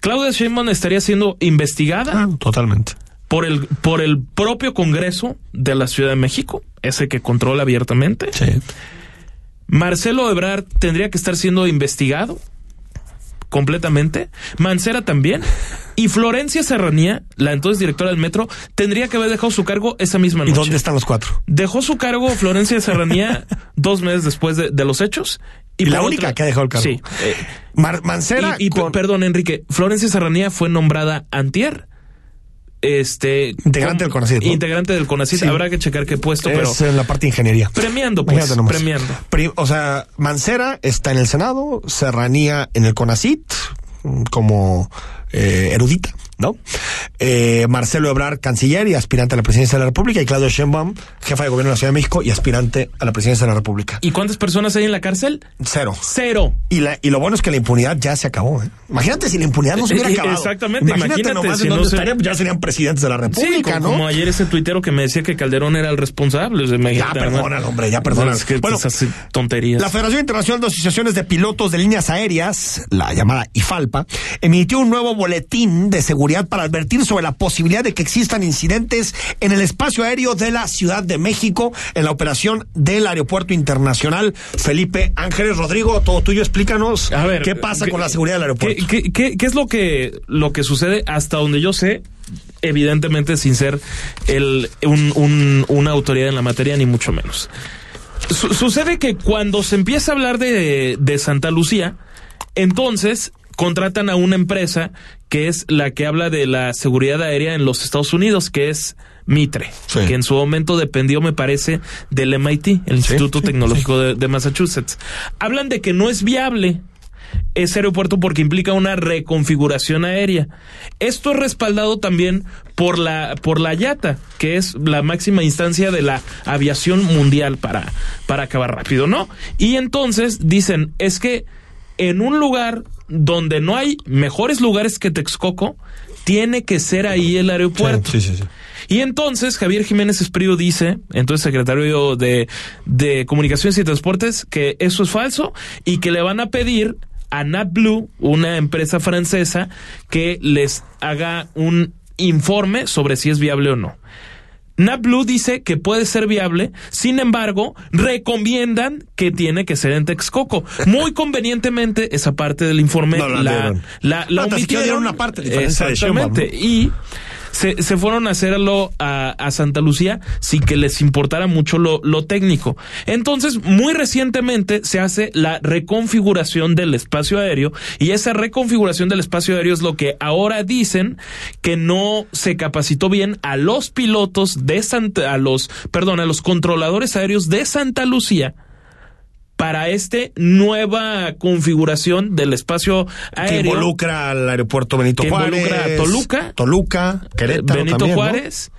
Claudia Sheinbaum estaría siendo investigada Ah, totalmente. por el por el propio Congreso de la Ciudad de México, ese que controla abiertamente. Sí. Marcelo Ebrard tendría que estar siendo investigado completamente. Mancera también. Y Florencia Serranía, la entonces directora del metro, tendría que haber dejado su cargo esa misma ¿Y noche. dónde están los cuatro? Dejó su cargo Florencia Serranía dos meses después de, de los hechos. Y la única que ha dejado el cargo. Sí. eh, Mancera y, y, con- perdón, Enrique, Florencia Serranía fue nombrada antier este integrante del CONACYT ¿no? integrante del CONACYT habrá que checar qué puesto pero en la parte de ingeniería. Premiando pues premiando. O sea Mancera está en el Senado Serranía en el CONACYT como eh, erudita ¿no? Eh, Marcelo Ebrar, canciller y aspirante a la presidencia de la República, y Claudio Sheinbaum, jefa de gobierno de la Ciudad de México y aspirante a la presidencia de la República. ¿Y cuántas personas hay en la cárcel? Cero. Cero. Y, la, y lo bueno es que la impunidad ya se acabó. ¿eh? Imagínate si la impunidad no se hubiera acabado. Exactamente. Imagínate, imagínate nomás si en dónde estarían, ya serían presidentes de la República, sí, ¿no? Como ayer ese tuitero que me decía que Calderón era el responsable. O sea, ya perdona, hombre, ya perdona. Es que bueno, esas tonterías. La Federación Internacional de Asociaciones de Pilotos de Líneas Aéreas, la llamada IFALPA, emitió un nuevo boletín de seguridad para advertir sobre la posibilidad de que existan incidentes en el espacio aéreo de la Ciudad de México en la operación del Aeropuerto Internacional Felipe Ángeles. Rodrigo, todo tuyo, explícanos A ver, qué pasa ¿qué- con la seguridad del aeropuerto. ¿Qué, qué- qué- qué es lo que, lo que sucede hasta donde yo sé? Evidentemente sin ser el, un- un- una autoridad en la materia, ni mucho menos. Su- sucede que cuando se empieza a hablar de, de Santa Lucía, entonces contratan a una empresa que es la que habla de la seguridad aérea en los Estados Unidos, que es Mitre, que en su momento dependió, me parece, del MIT, el Instituto Tecnológico de, de Massachusetts. Hablan de que no es viable ese aeropuerto porque implica una reconfiguración aérea. Esto es respaldado también por la por la IATA, que es la máxima instancia de la aviación mundial para para acabar rápido, ¿no? Y entonces dicen, es que en un lugar donde no hay mejores lugares que Texcoco, tiene que ser ahí el aeropuerto. Sí, sí, sí. Y entonces Javier Jiménez Esprío dice, entonces secretario de, de Comunicaciones y Transportes, que eso es falso y que le van a pedir a NatBlue, una empresa francesa, que les haga un informe sobre si es viable o no. NatBlue dice que puede ser viable, sin embargo, recomiendan que tiene que ser en Texcoco. Muy convenientemente, esa parte del informe No la la, la, la No, omitieron. una parte, de Exactamente. Y se, se fueron a hacerlo a, a Santa Lucía sin que les importara mucho lo, lo técnico. Entonces, muy recientemente se hace la reconfiguración del espacio aéreo y esa reconfiguración del espacio aéreo es lo que ahora dicen que no se capacitó bien a los pilotos de Santa, a los, perdón, a los controladores aéreos de Santa Lucía para este nueva configuración del espacio Que aéreo involucra al aeropuerto Benito que Juárez. involucra a Toluca, Toluca, Querétaro Benito también, ¿no? Juárez.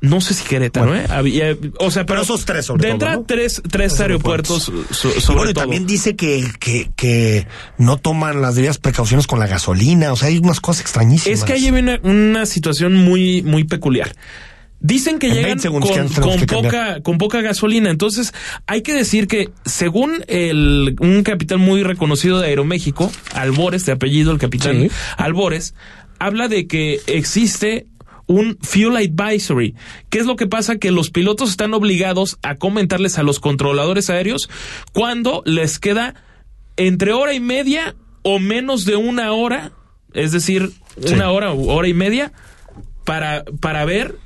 ¿no? sé si Querétaro, ¿eh? Había- o sea, pero, Pero esos tres, sobre todo, ¿no? tres, tres aeropuertos, so- Y sobre bueno, y todo. también dice que, que, que no toman las debidas precauciones con la gasolina. O sea, hay unas cosas extrañísimas. Es que ahí hay una, una situación muy, muy peculiar. Dicen que En llegan 20 segundos que con, que poca, con poca gasolina. Entonces, hay que decir que, según el, un capitán muy reconocido de Aeroméxico, Albores, de apellido, el capitán Sí. Albores, habla de que existe un fuel advisory. ¿Qué es lo que pasa? Que los pilotos están obligados a comentarles a los controladores aéreos cuando les queda entre hora y media o menos de una hora, es decir, una hora o hora y media, para, para ver,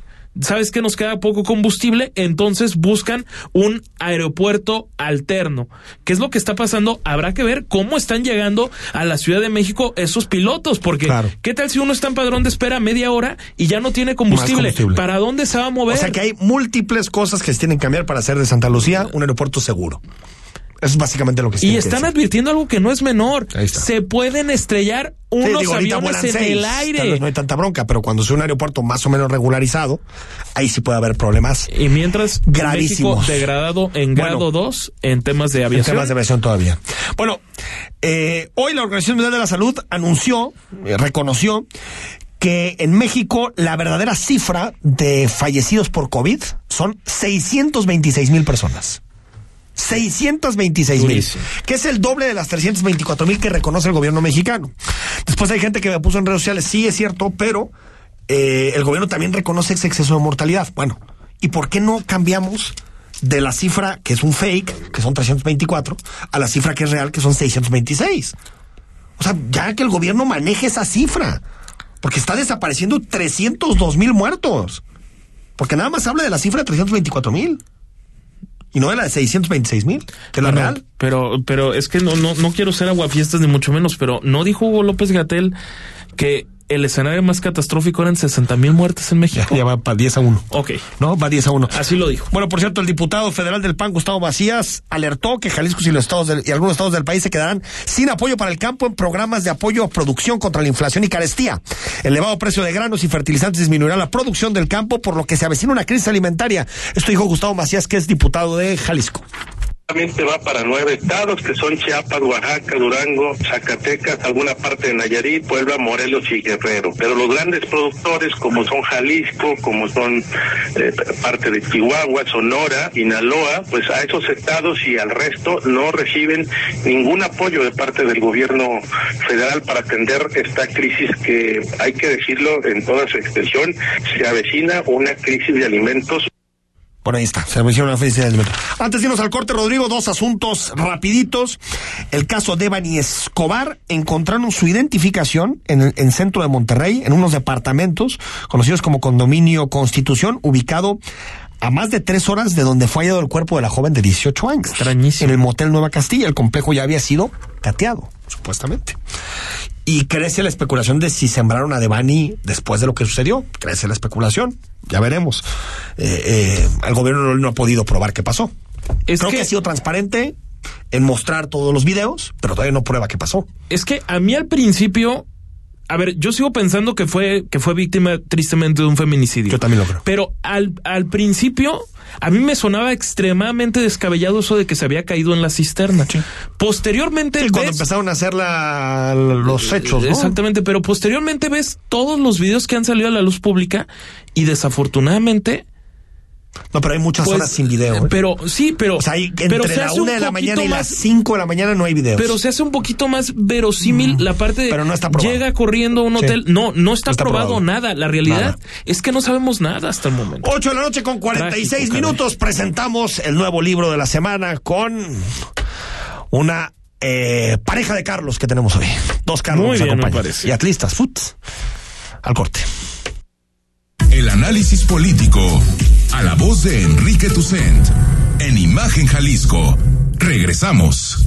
¿sabes que nos queda poco combustible? Entonces buscan un aeropuerto alterno. ¿Qué es lo que está pasando? Habrá que ver cómo están llegando a la Ciudad de México esos pilotos, porque Claro. ¿qué tal si uno está en padrón de espera media hora y ya no tiene combustible? combustible. ¿Para dónde se va a mover? O sea que hay múltiples cosas que se tienen que cambiar para hacer de Santa Lucía un aeropuerto seguro. Eso es básicamente lo que y que están advirtiendo algo que no es menor. Se pueden estrellar Sí, unos digo, aviones en seis, el Tal aire. vez no hay tanta bronca, pero cuando sea un aeropuerto más o menos regularizado, ahí sí puede haber problemas. Y mientras Gravísimos. México degradado en Bueno. grado 2 en temas de En aviación. temas de aviación todavía. Bueno, eh, hoy la Organización Mundial de la Salud anunció, eh, reconoció que en México la verdadera cifra de fallecidos por COVID son 626 mil personas. 626 mil, que es el doble de las 324 mil que reconoce el gobierno mexicano. Después hay gente que me puso en redes sociales, sí es cierto, pero eh, el gobierno también reconoce ese exceso de mortalidad. Bueno, ¿y por qué no cambiamos de la cifra que es un fake, que son 324, a la cifra que es real, que son 626? O sea, ya que el gobierno maneje esa cifra, porque está desapareciendo 302 mil muertos. Porque nada más habla de la cifra de 324 mil. Y no de la de 626 mil, que es la Bueno, real. Pero, pero es que no, no, no quiero ser aguafiestas ni mucho menos, pero no dijo Hugo López Gatel que el escenario más catastrófico eran 60 mil muertes en México. Ya va para 10 a 1. Ok. ¿No? Va 10 a 1. Así lo dijo. Bueno, por cierto, el diputado federal del PAN, Gustavo Macías, alertó que Jalisco y, los estados del- y algunos estados del país se quedarán sin apoyo para el campo en programas de apoyo a producción contra la inflación y carestía. El elevado precio de granos y fertilizantes disminuirá la producción del campo, por lo que se avecina una crisis alimentaria. Esto dijo Gustavo Macías, que es diputado de Jalisco. Solamente va para nueve estados que son Chiapas, Oaxaca, Durango, Zacatecas, alguna parte de Nayarit, Puebla, Morelos y Guerrero. Pero los grandes productores como son Jalisco, como son eh, parte de Chihuahua, Sonora, Sinaloa, pues a esos estados y al resto no reciben ningún apoyo de parte del gobierno federal para atender esta crisis que hay que decirlo en toda su extensión, se avecina una crisis de alimentos Por ahí está, se me hicieron una felicidad del metro. Antes de irnos al corte, Rodrigo, dos asuntos rapiditos. El caso de Bani Escobar, encontraron su identificación en el en centro de Monterrey, en unos departamentos conocidos como Condominio Constitución, ubicado a más de tres horas de donde fue hallado el cuerpo de la joven de 18 años. Extrañísimo. En el motel Nueva Castilla, el complejo ya había sido cateado, supuestamente. Y crece la especulación de si sembraron a Devani después de lo que sucedió. Crece la especulación. Ya veremos. Eh, eh, el gobierno no, no ha podido probar qué pasó. Es Creo que... que- ha sido transparente en mostrar todos los videos, pero todavía no prueba qué pasó. Es que a mí al principio, a ver, yo sigo pensando que fue que fue víctima tristemente de un feminicidio. Yo también lo creo. Pero al, al principio a mí me sonaba extremadamente descabellado eso de que se había caído en la cisterna. Posteriormente Sí, cuando empezaron a hacer la- los hechos, ¿no? Exactamente, pero posteriormente ves todos los videos que han salido a la luz pública y desafortunadamente No, pero hay muchas Pues, horas sin video. ¿eh? Pero sí, pero o sea, hay entre pero se la hace un una de la mañana y las cinco de la mañana no hay videos. Pero se hace un poquito más verosímil la parte de Pero no está probado. llega corriendo a un Sí. hotel. No, no está, No está probado, probado. nada. La realidad Nada. es que no sabemos nada hasta el momento. 8 de la noche con 46 Trágico, caray. minutos presentamos el nuevo libro de la semana con una eh, pareja de Carlos que tenemos hoy. Dos Carlos Muy nos bien, acompañan. Y atlistas, foot. Al corte. El análisis político a la voz de Enrique Tucent en Imagen Jalisco. Regresamos.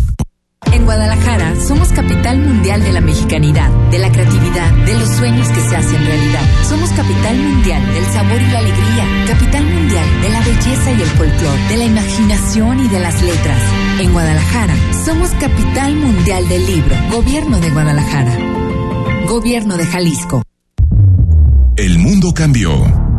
En Guadalajara somos capital mundial de la mexicanidad, de la creatividad, de los sueños que se hacen realidad. Somos capital mundial del sabor y la alegría, capital mundial de la belleza y el folclor, de la imaginación y de las letras. En Guadalajara somos capital mundial del libro, gobierno de Guadalajara, gobierno de Jalisco. El mundo cambió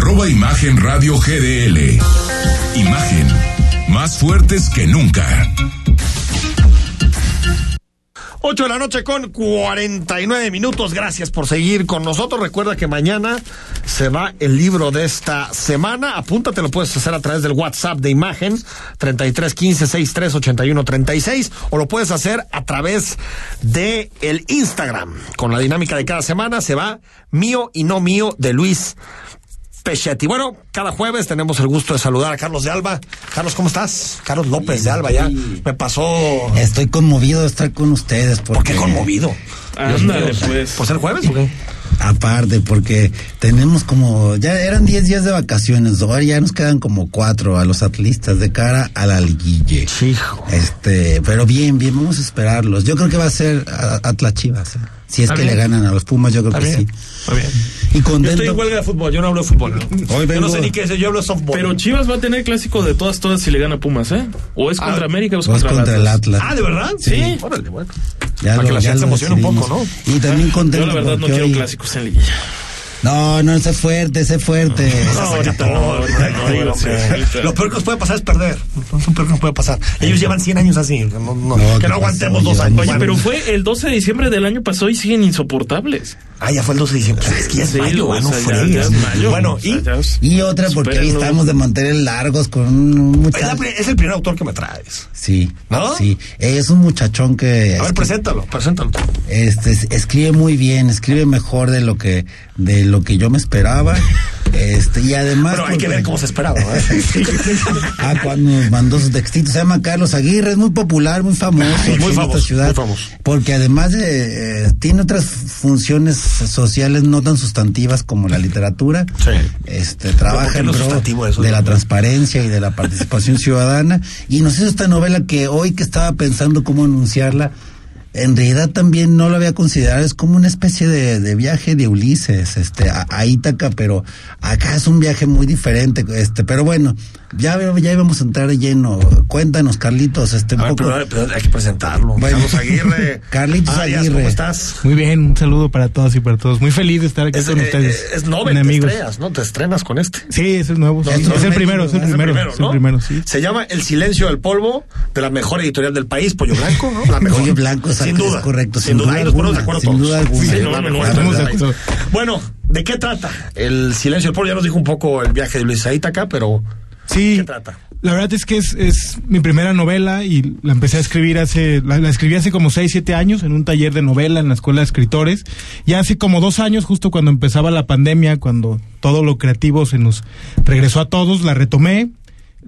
arroba Imagen Radio GDL. Imagen, más fuertes que nunca. 8 de la noche con 49 minutos. Gracias por seguir con nosotros. Recuerda que mañana se va el libro de esta semana. Apúntate, lo puedes hacer a través del WhatsApp de imagen 33 15 63 81 36 o lo puedes hacer a través de el Instagram. Con la dinámica de cada semana se va mío y no mío de Luis Pechetti. Bueno, cada jueves tenemos el gusto de saludar a Carlos de Alba. Carlos, ¿cómo estás? Carlos López de Alba, ya me pasó. Estoy conmovido de estar con ustedes. ¿Por qué conmovido? Ándale, pues. ¿Pues el jueves o qué? Aparte, porque tenemos como, ya eran 10 días de vacaciones, ahora ya nos quedan como cuatro a los atlistas de cara a la liguille. Hijo. Este, pero bien, bien, vamos a esperarlos. Yo creo que va a ser Atlas Chivas. ¿eh? Si es que bien. le ganan a los Pumas, yo creo que bien. sí. Bien. Y Yo contento. estoy en huelga de fútbol, yo no hablo de fútbol. Hoy Yo no sé ni qué es, yo hablo de softball. Pero Chivas va a tener clásico de todas, todas si le gana Pumas, ¿eh? O es contra Ah, América o es o es contra, contra el Atlas. Ah, ¿de verdad? Sí. Órale, bueno. Ya Para que la gente se emocione un poco, ¿no? Y también contento. Yo la verdad no quiero hoy- clásicos en liguilla. No, no, sé fuerte, sé fuerte. Lo peor que nos puede pasar es perder. Lo peor que nos puede pasar. Ellos llevan 100 años así. que No, no- No, que ¿qué no aguantemos dos años. Oye, pero fue el 12 de diciembre del año pasado y siguen insoportables. Ah, ya fue el 12 de diciembre. Es que ya es Sí, mayo, o no sea, ya- fregues. ya es mayo. Bueno, O sea, y Y otra porque Supérenlo. estamos de mantener largos con un muchacho. es el primer autor que me traes. Sí, ¿No? sí. Es un muchachón que A ver, escri- preséntalo, preséntalo. este, es- escribe muy bien, escribe mejor de lo que de lo que yo me esperaba. Este, y además Pero hay que porque- ver cómo se esperaba. ¿eh? Ah, cuando nos mandó sus textitos, se llama Carlos Aguirre, es muy popular, muy famoso. Ay, muy en famoso, esta ciudad, muy famoso. Porque además de, eh, tiene otras funciones sociales no tan sustantivas como la literatura. Sí. Este, ¿Pero por trabaja en no pro eso? de la transparencia y de la participación ciudadana. Y nos hizo esta novela que hoy que estaba pensando cómo anunciarla, en realidad también no lo había considerado, es como una especie de, de viaje de Ulises, este, a, a Ítaca, pero acá es un viaje muy diferente, este, pero bueno, ya, ya íbamos a entrar lleno. Cuéntanos, Carlitos, este, un A ver, poco. pero, pero hay que presentarlo. Bueno. Carlos Aguirre. Carlitos Arias, Aguirre. ¿Cómo estás? Muy bien, un saludo para todos y para todos. Muy feliz de estar aquí Es, con eh, ustedes. eh, es Nobel, te enemigos. estrenas, ¿no? Te estrenas con este. Sí, es el nuevo. sí. Es Es, el México, primero, es el es el primero. es el primero, sí. Se llama El silencio del polvo de la mejor editorial del país, Pollo Blanco, ¿no? La mejor. Pollo Blanco, sin duda. es correcto, Sin, sin duda. duda alguna, acuerdo sin todos. duda alguna. Sí, no, no, acuerdo. Bueno, ¿de qué trata? El silencio del polvo, ya nos dijo un poco el viaje de Luis a Ítaca, pero Sí. ¿qué trata? La verdad es que es, es mi primera novela y la empecé a escribir hace, la, la escribí hace como 6, 7 años en un taller de novela en la escuela de escritores. Y hace como dos años, justo cuando empezaba la pandemia, cuando todo lo creativo se nos regresó a todos, la retomé.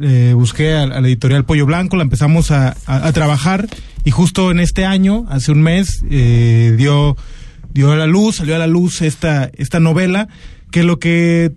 eh, busqué a, a la editorial Pollo Blanco, la empezamos a, a- a trabajar y justo en este año, hace un mes, eh, dio, dio a la luz, salió a la luz esta, esta novela, que lo que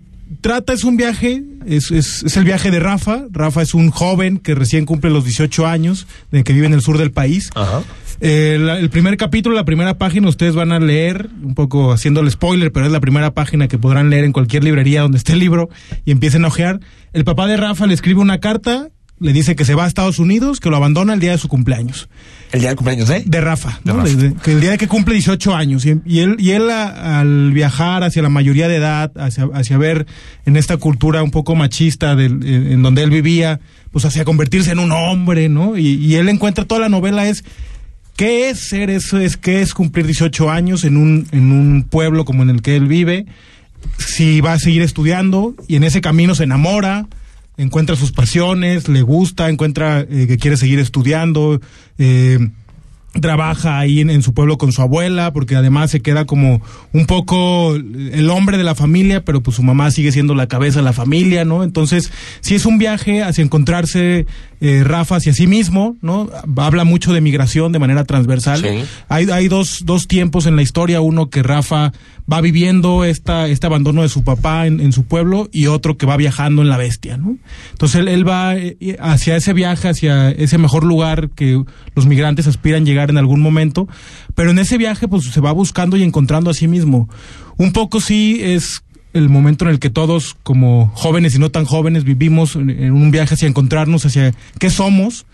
trata es un viaje, es, es, es el viaje de Rafa. Rafa es un joven que recién cumple los 18 años, de que vive en el sur del país. Ajá. Eh, la- el primer capítulo, la primera página, ustedes van a leer, un poco haciendo el spoiler, pero es la primera página que podrán leer en cualquier librería donde esté el libro y empiecen a ojear. El papá de Rafa le escribe una carta, le dice que se va a Estados Unidos, que lo abandona el día de su cumpleaños. ¿El día de cumpleaños de? De Rafa, De ¿no? Rafa. Que el día de que cumple 18 años. Y, y él, y él a- al viajar hacia la mayoría de edad, hacia, hacia ver en esta cultura un poco machista del- en, en donde él vivía, pues hacia convertirse en un hombre, ¿no? Y, y él encuentra toda la novela es qué es ser eso, es qué es cumplir 18 años en un, en un pueblo como en el que él vive, si va a seguir estudiando y en ese camino se enamora, encuentra sus pasiones, le gusta, encuentra eh, que quiere seguir estudiando, eh, trabaja ahí en, su pueblo con su abuela, porque además se queda como un poco el hombre de la familia, pero pues su mamá sigue siendo la cabeza de la familia, ¿no? Entonces, sí es un viaje hacia encontrarse eh, Rafa hacia sí mismo, ¿no? Habla mucho de migración de manera transversal. Sí. Hay, hay dos, dos tiempos en la historia, uno que Rafa va viviendo esta, este abandono de su papá en, en su pueblo y otro que va viajando en la bestia, ¿no? Entonces él, él va eh, hacia ese viaje, hacia ese mejor lugar que los migrantes aspiran llegar en algún momento, pero en ese viaje pues se va buscando y encontrando a sí mismo. Un poco sí es el momento en el que todos como jóvenes y no tan jóvenes vivimos en, un viaje hacia encontrarnos, hacia qué somos,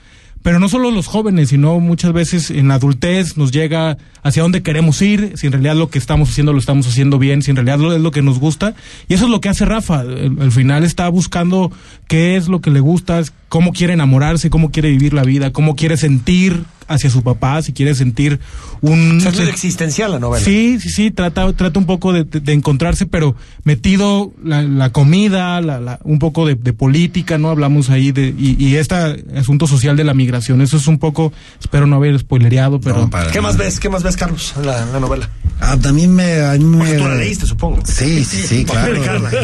pero no solo los jóvenes, sino muchas veces en la adultez nos llega hacia dónde queremos ir, si en realidad lo que estamos haciendo lo estamos haciendo bien, si en realidad es lo que nos gusta. Y eso es lo que hace Rafa. Al final está buscando qué es lo que le gusta, cómo quiere enamorarse, cómo quiere vivir la vida, cómo quiere sentir hacia su papá, si quiere sentir un... O sea, es muy existencial la novela. Sí, sí, sí, trata, trata un poco de, encontrarse, pero metido la, la comida, la, la- un poco de, de política, ¿no? Hablamos ahí de, y, y este asunto social de la migración. Eso es un poco, espero no haber spoilereado, pero... ¿Qué más ves? ¿Qué más ves, Carlos, en la, la novela? Ah, también me... A mí me tú la leíste, supongo. Sí, sí, sí, claro,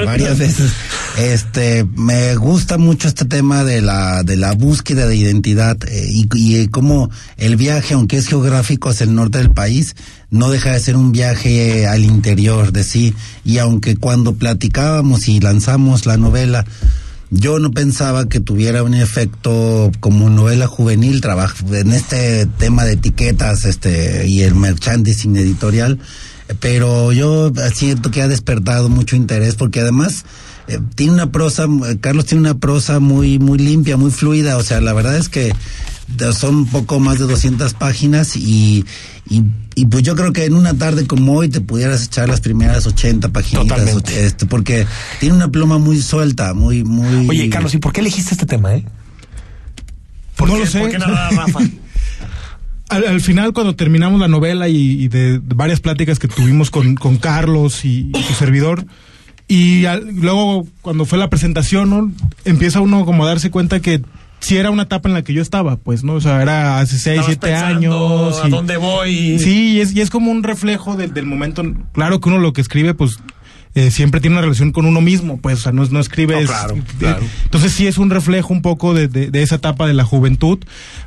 varias veces. Este, me gusta mucho este tema de la de la búsqueda de identidad eh, y, y eh, cómo el viaje, aunque es geográfico hacia el norte del país, no deja de ser un viaje eh, al interior de sí. Y aunque cuando platicábamos y lanzamos la novela, yo no pensaba que tuviera un efecto como novela juvenil, trabajo en este tema de etiquetas, este y el merchandising editorial, pero yo siento que ha despertado mucho interés porque además eh, tiene una prosa, eh, Carlos tiene una prosa muy muy limpia, muy fluida, o sea, la verdad es que son un poco más de 200 páginas y, y, y pues yo creo que en una tarde como hoy te pudieras echar las primeras 80 páginas, este, porque tiene una pluma muy suelta, muy, muy... Oye, Carlos, ¿y por qué elegiste este tema, eh? no qué- lo sé. por qué nada, Rafa? al, al final, cuando terminamos la novela y, y de, de varias pláticas que tuvimos con, con Carlos y, y su servidor, y al- luego cuando fue la presentación, ¿no? empieza uno como a darse cuenta que sí era una etapa en la que yo estaba, pues, ¿no? O sea, era hace seis, Estabas siete pensando, años. ¿a dónde voy? Sí, y es, y es como un reflejo de- del momento. Claro que uno lo que escribe, pues, eh, siempre tiene una relación con uno mismo, pues, o sea, no, es- no escribes. No, claro, eh, claro. Entonces sí es un reflejo un poco de, de- de esa etapa de la juventud,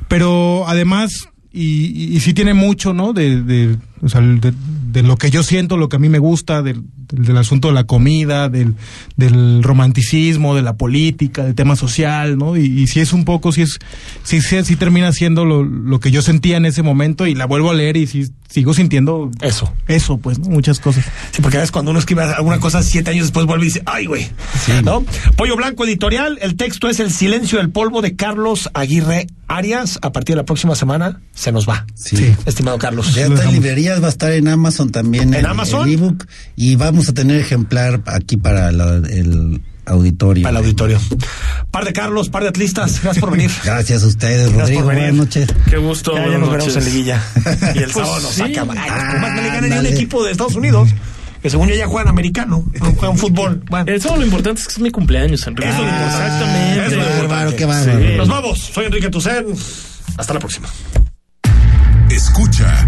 pero además, y, y, y sí tiene mucho, ¿no? De, de, o sea, de, de lo que yo siento, lo que a mí me gusta, del, del, del asunto de la comida, del, del romanticismo, de la política, del tema social, ¿no? Y, y sí es un poco, sí es, sí, sí, sí termina siendo lo, lo que yo sentía en ese momento y la vuelvo a leer y sí sigo sintiendo eso. Eso, pues, ¿no? Muchas cosas. Sí, porque a veces cuando uno escribe alguna cosa siete años después vuelve y dice, ay, güey. ¿No? Pollo Blanco Editorial, el texto es El silencio del polvo de Carlos Aguirre Arias. A partir de la próxima semana se nos va. Sí. Estimado Carlos. Ya está en va a estar en Amazon también. ¿En el- Amazon? El ebook. Y vamos a tener ejemplar aquí para la- el auditorio. Para el auditorio. Par de Carlos, par de atlistas. Gracias por venir. Gracias a ustedes, Gracias Rodrigo. por venir. Buenas noches. Qué gusto. Ya, ya nos veremos en liguilla. Y el Pues, sábado nos sí. saca. Pumas no le ganan un equipo de Estados Unidos. Que según yo ya juegan americano, no juegan fútbol. Bueno. Eso lo importante es que es mi cumpleaños, Enrique. Eso es lo importante. Exactamente. Eso es lo Qué importante. bárbaro, qué bárbaro. Sí. Nos vamos. Soy Enrique Tucen. Hasta la próxima. Escucha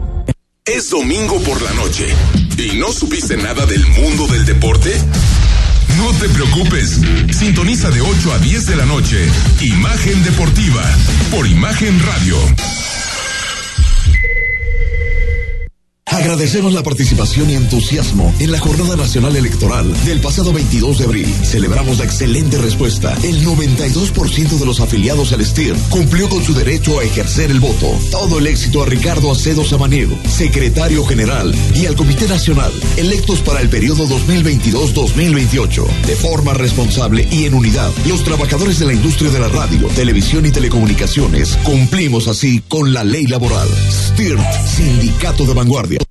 Es domingo por la noche y no supiste nada del mundo del deporte. No te preocupes, sintoniza de 8 a 10 de la noche Imagen Deportiva por Imagen Radio. Agradecemos la participación y entusiasmo en la Jornada Nacional Electoral del pasado 22 de abril. Celebramos la excelente respuesta. El 92% de los afiliados al STIR cumplió con su derecho a ejercer el voto. Todo el éxito a Ricardo Acedo Samaniego, secretario general, y al Comité Nacional, electos para el periodo 2022-2028. De forma responsable y en unidad, los trabajadores de la industria de la radio, televisión y telecomunicaciones cumplimos así con la ley laboral. STIR, Sindicato de Vanguardia.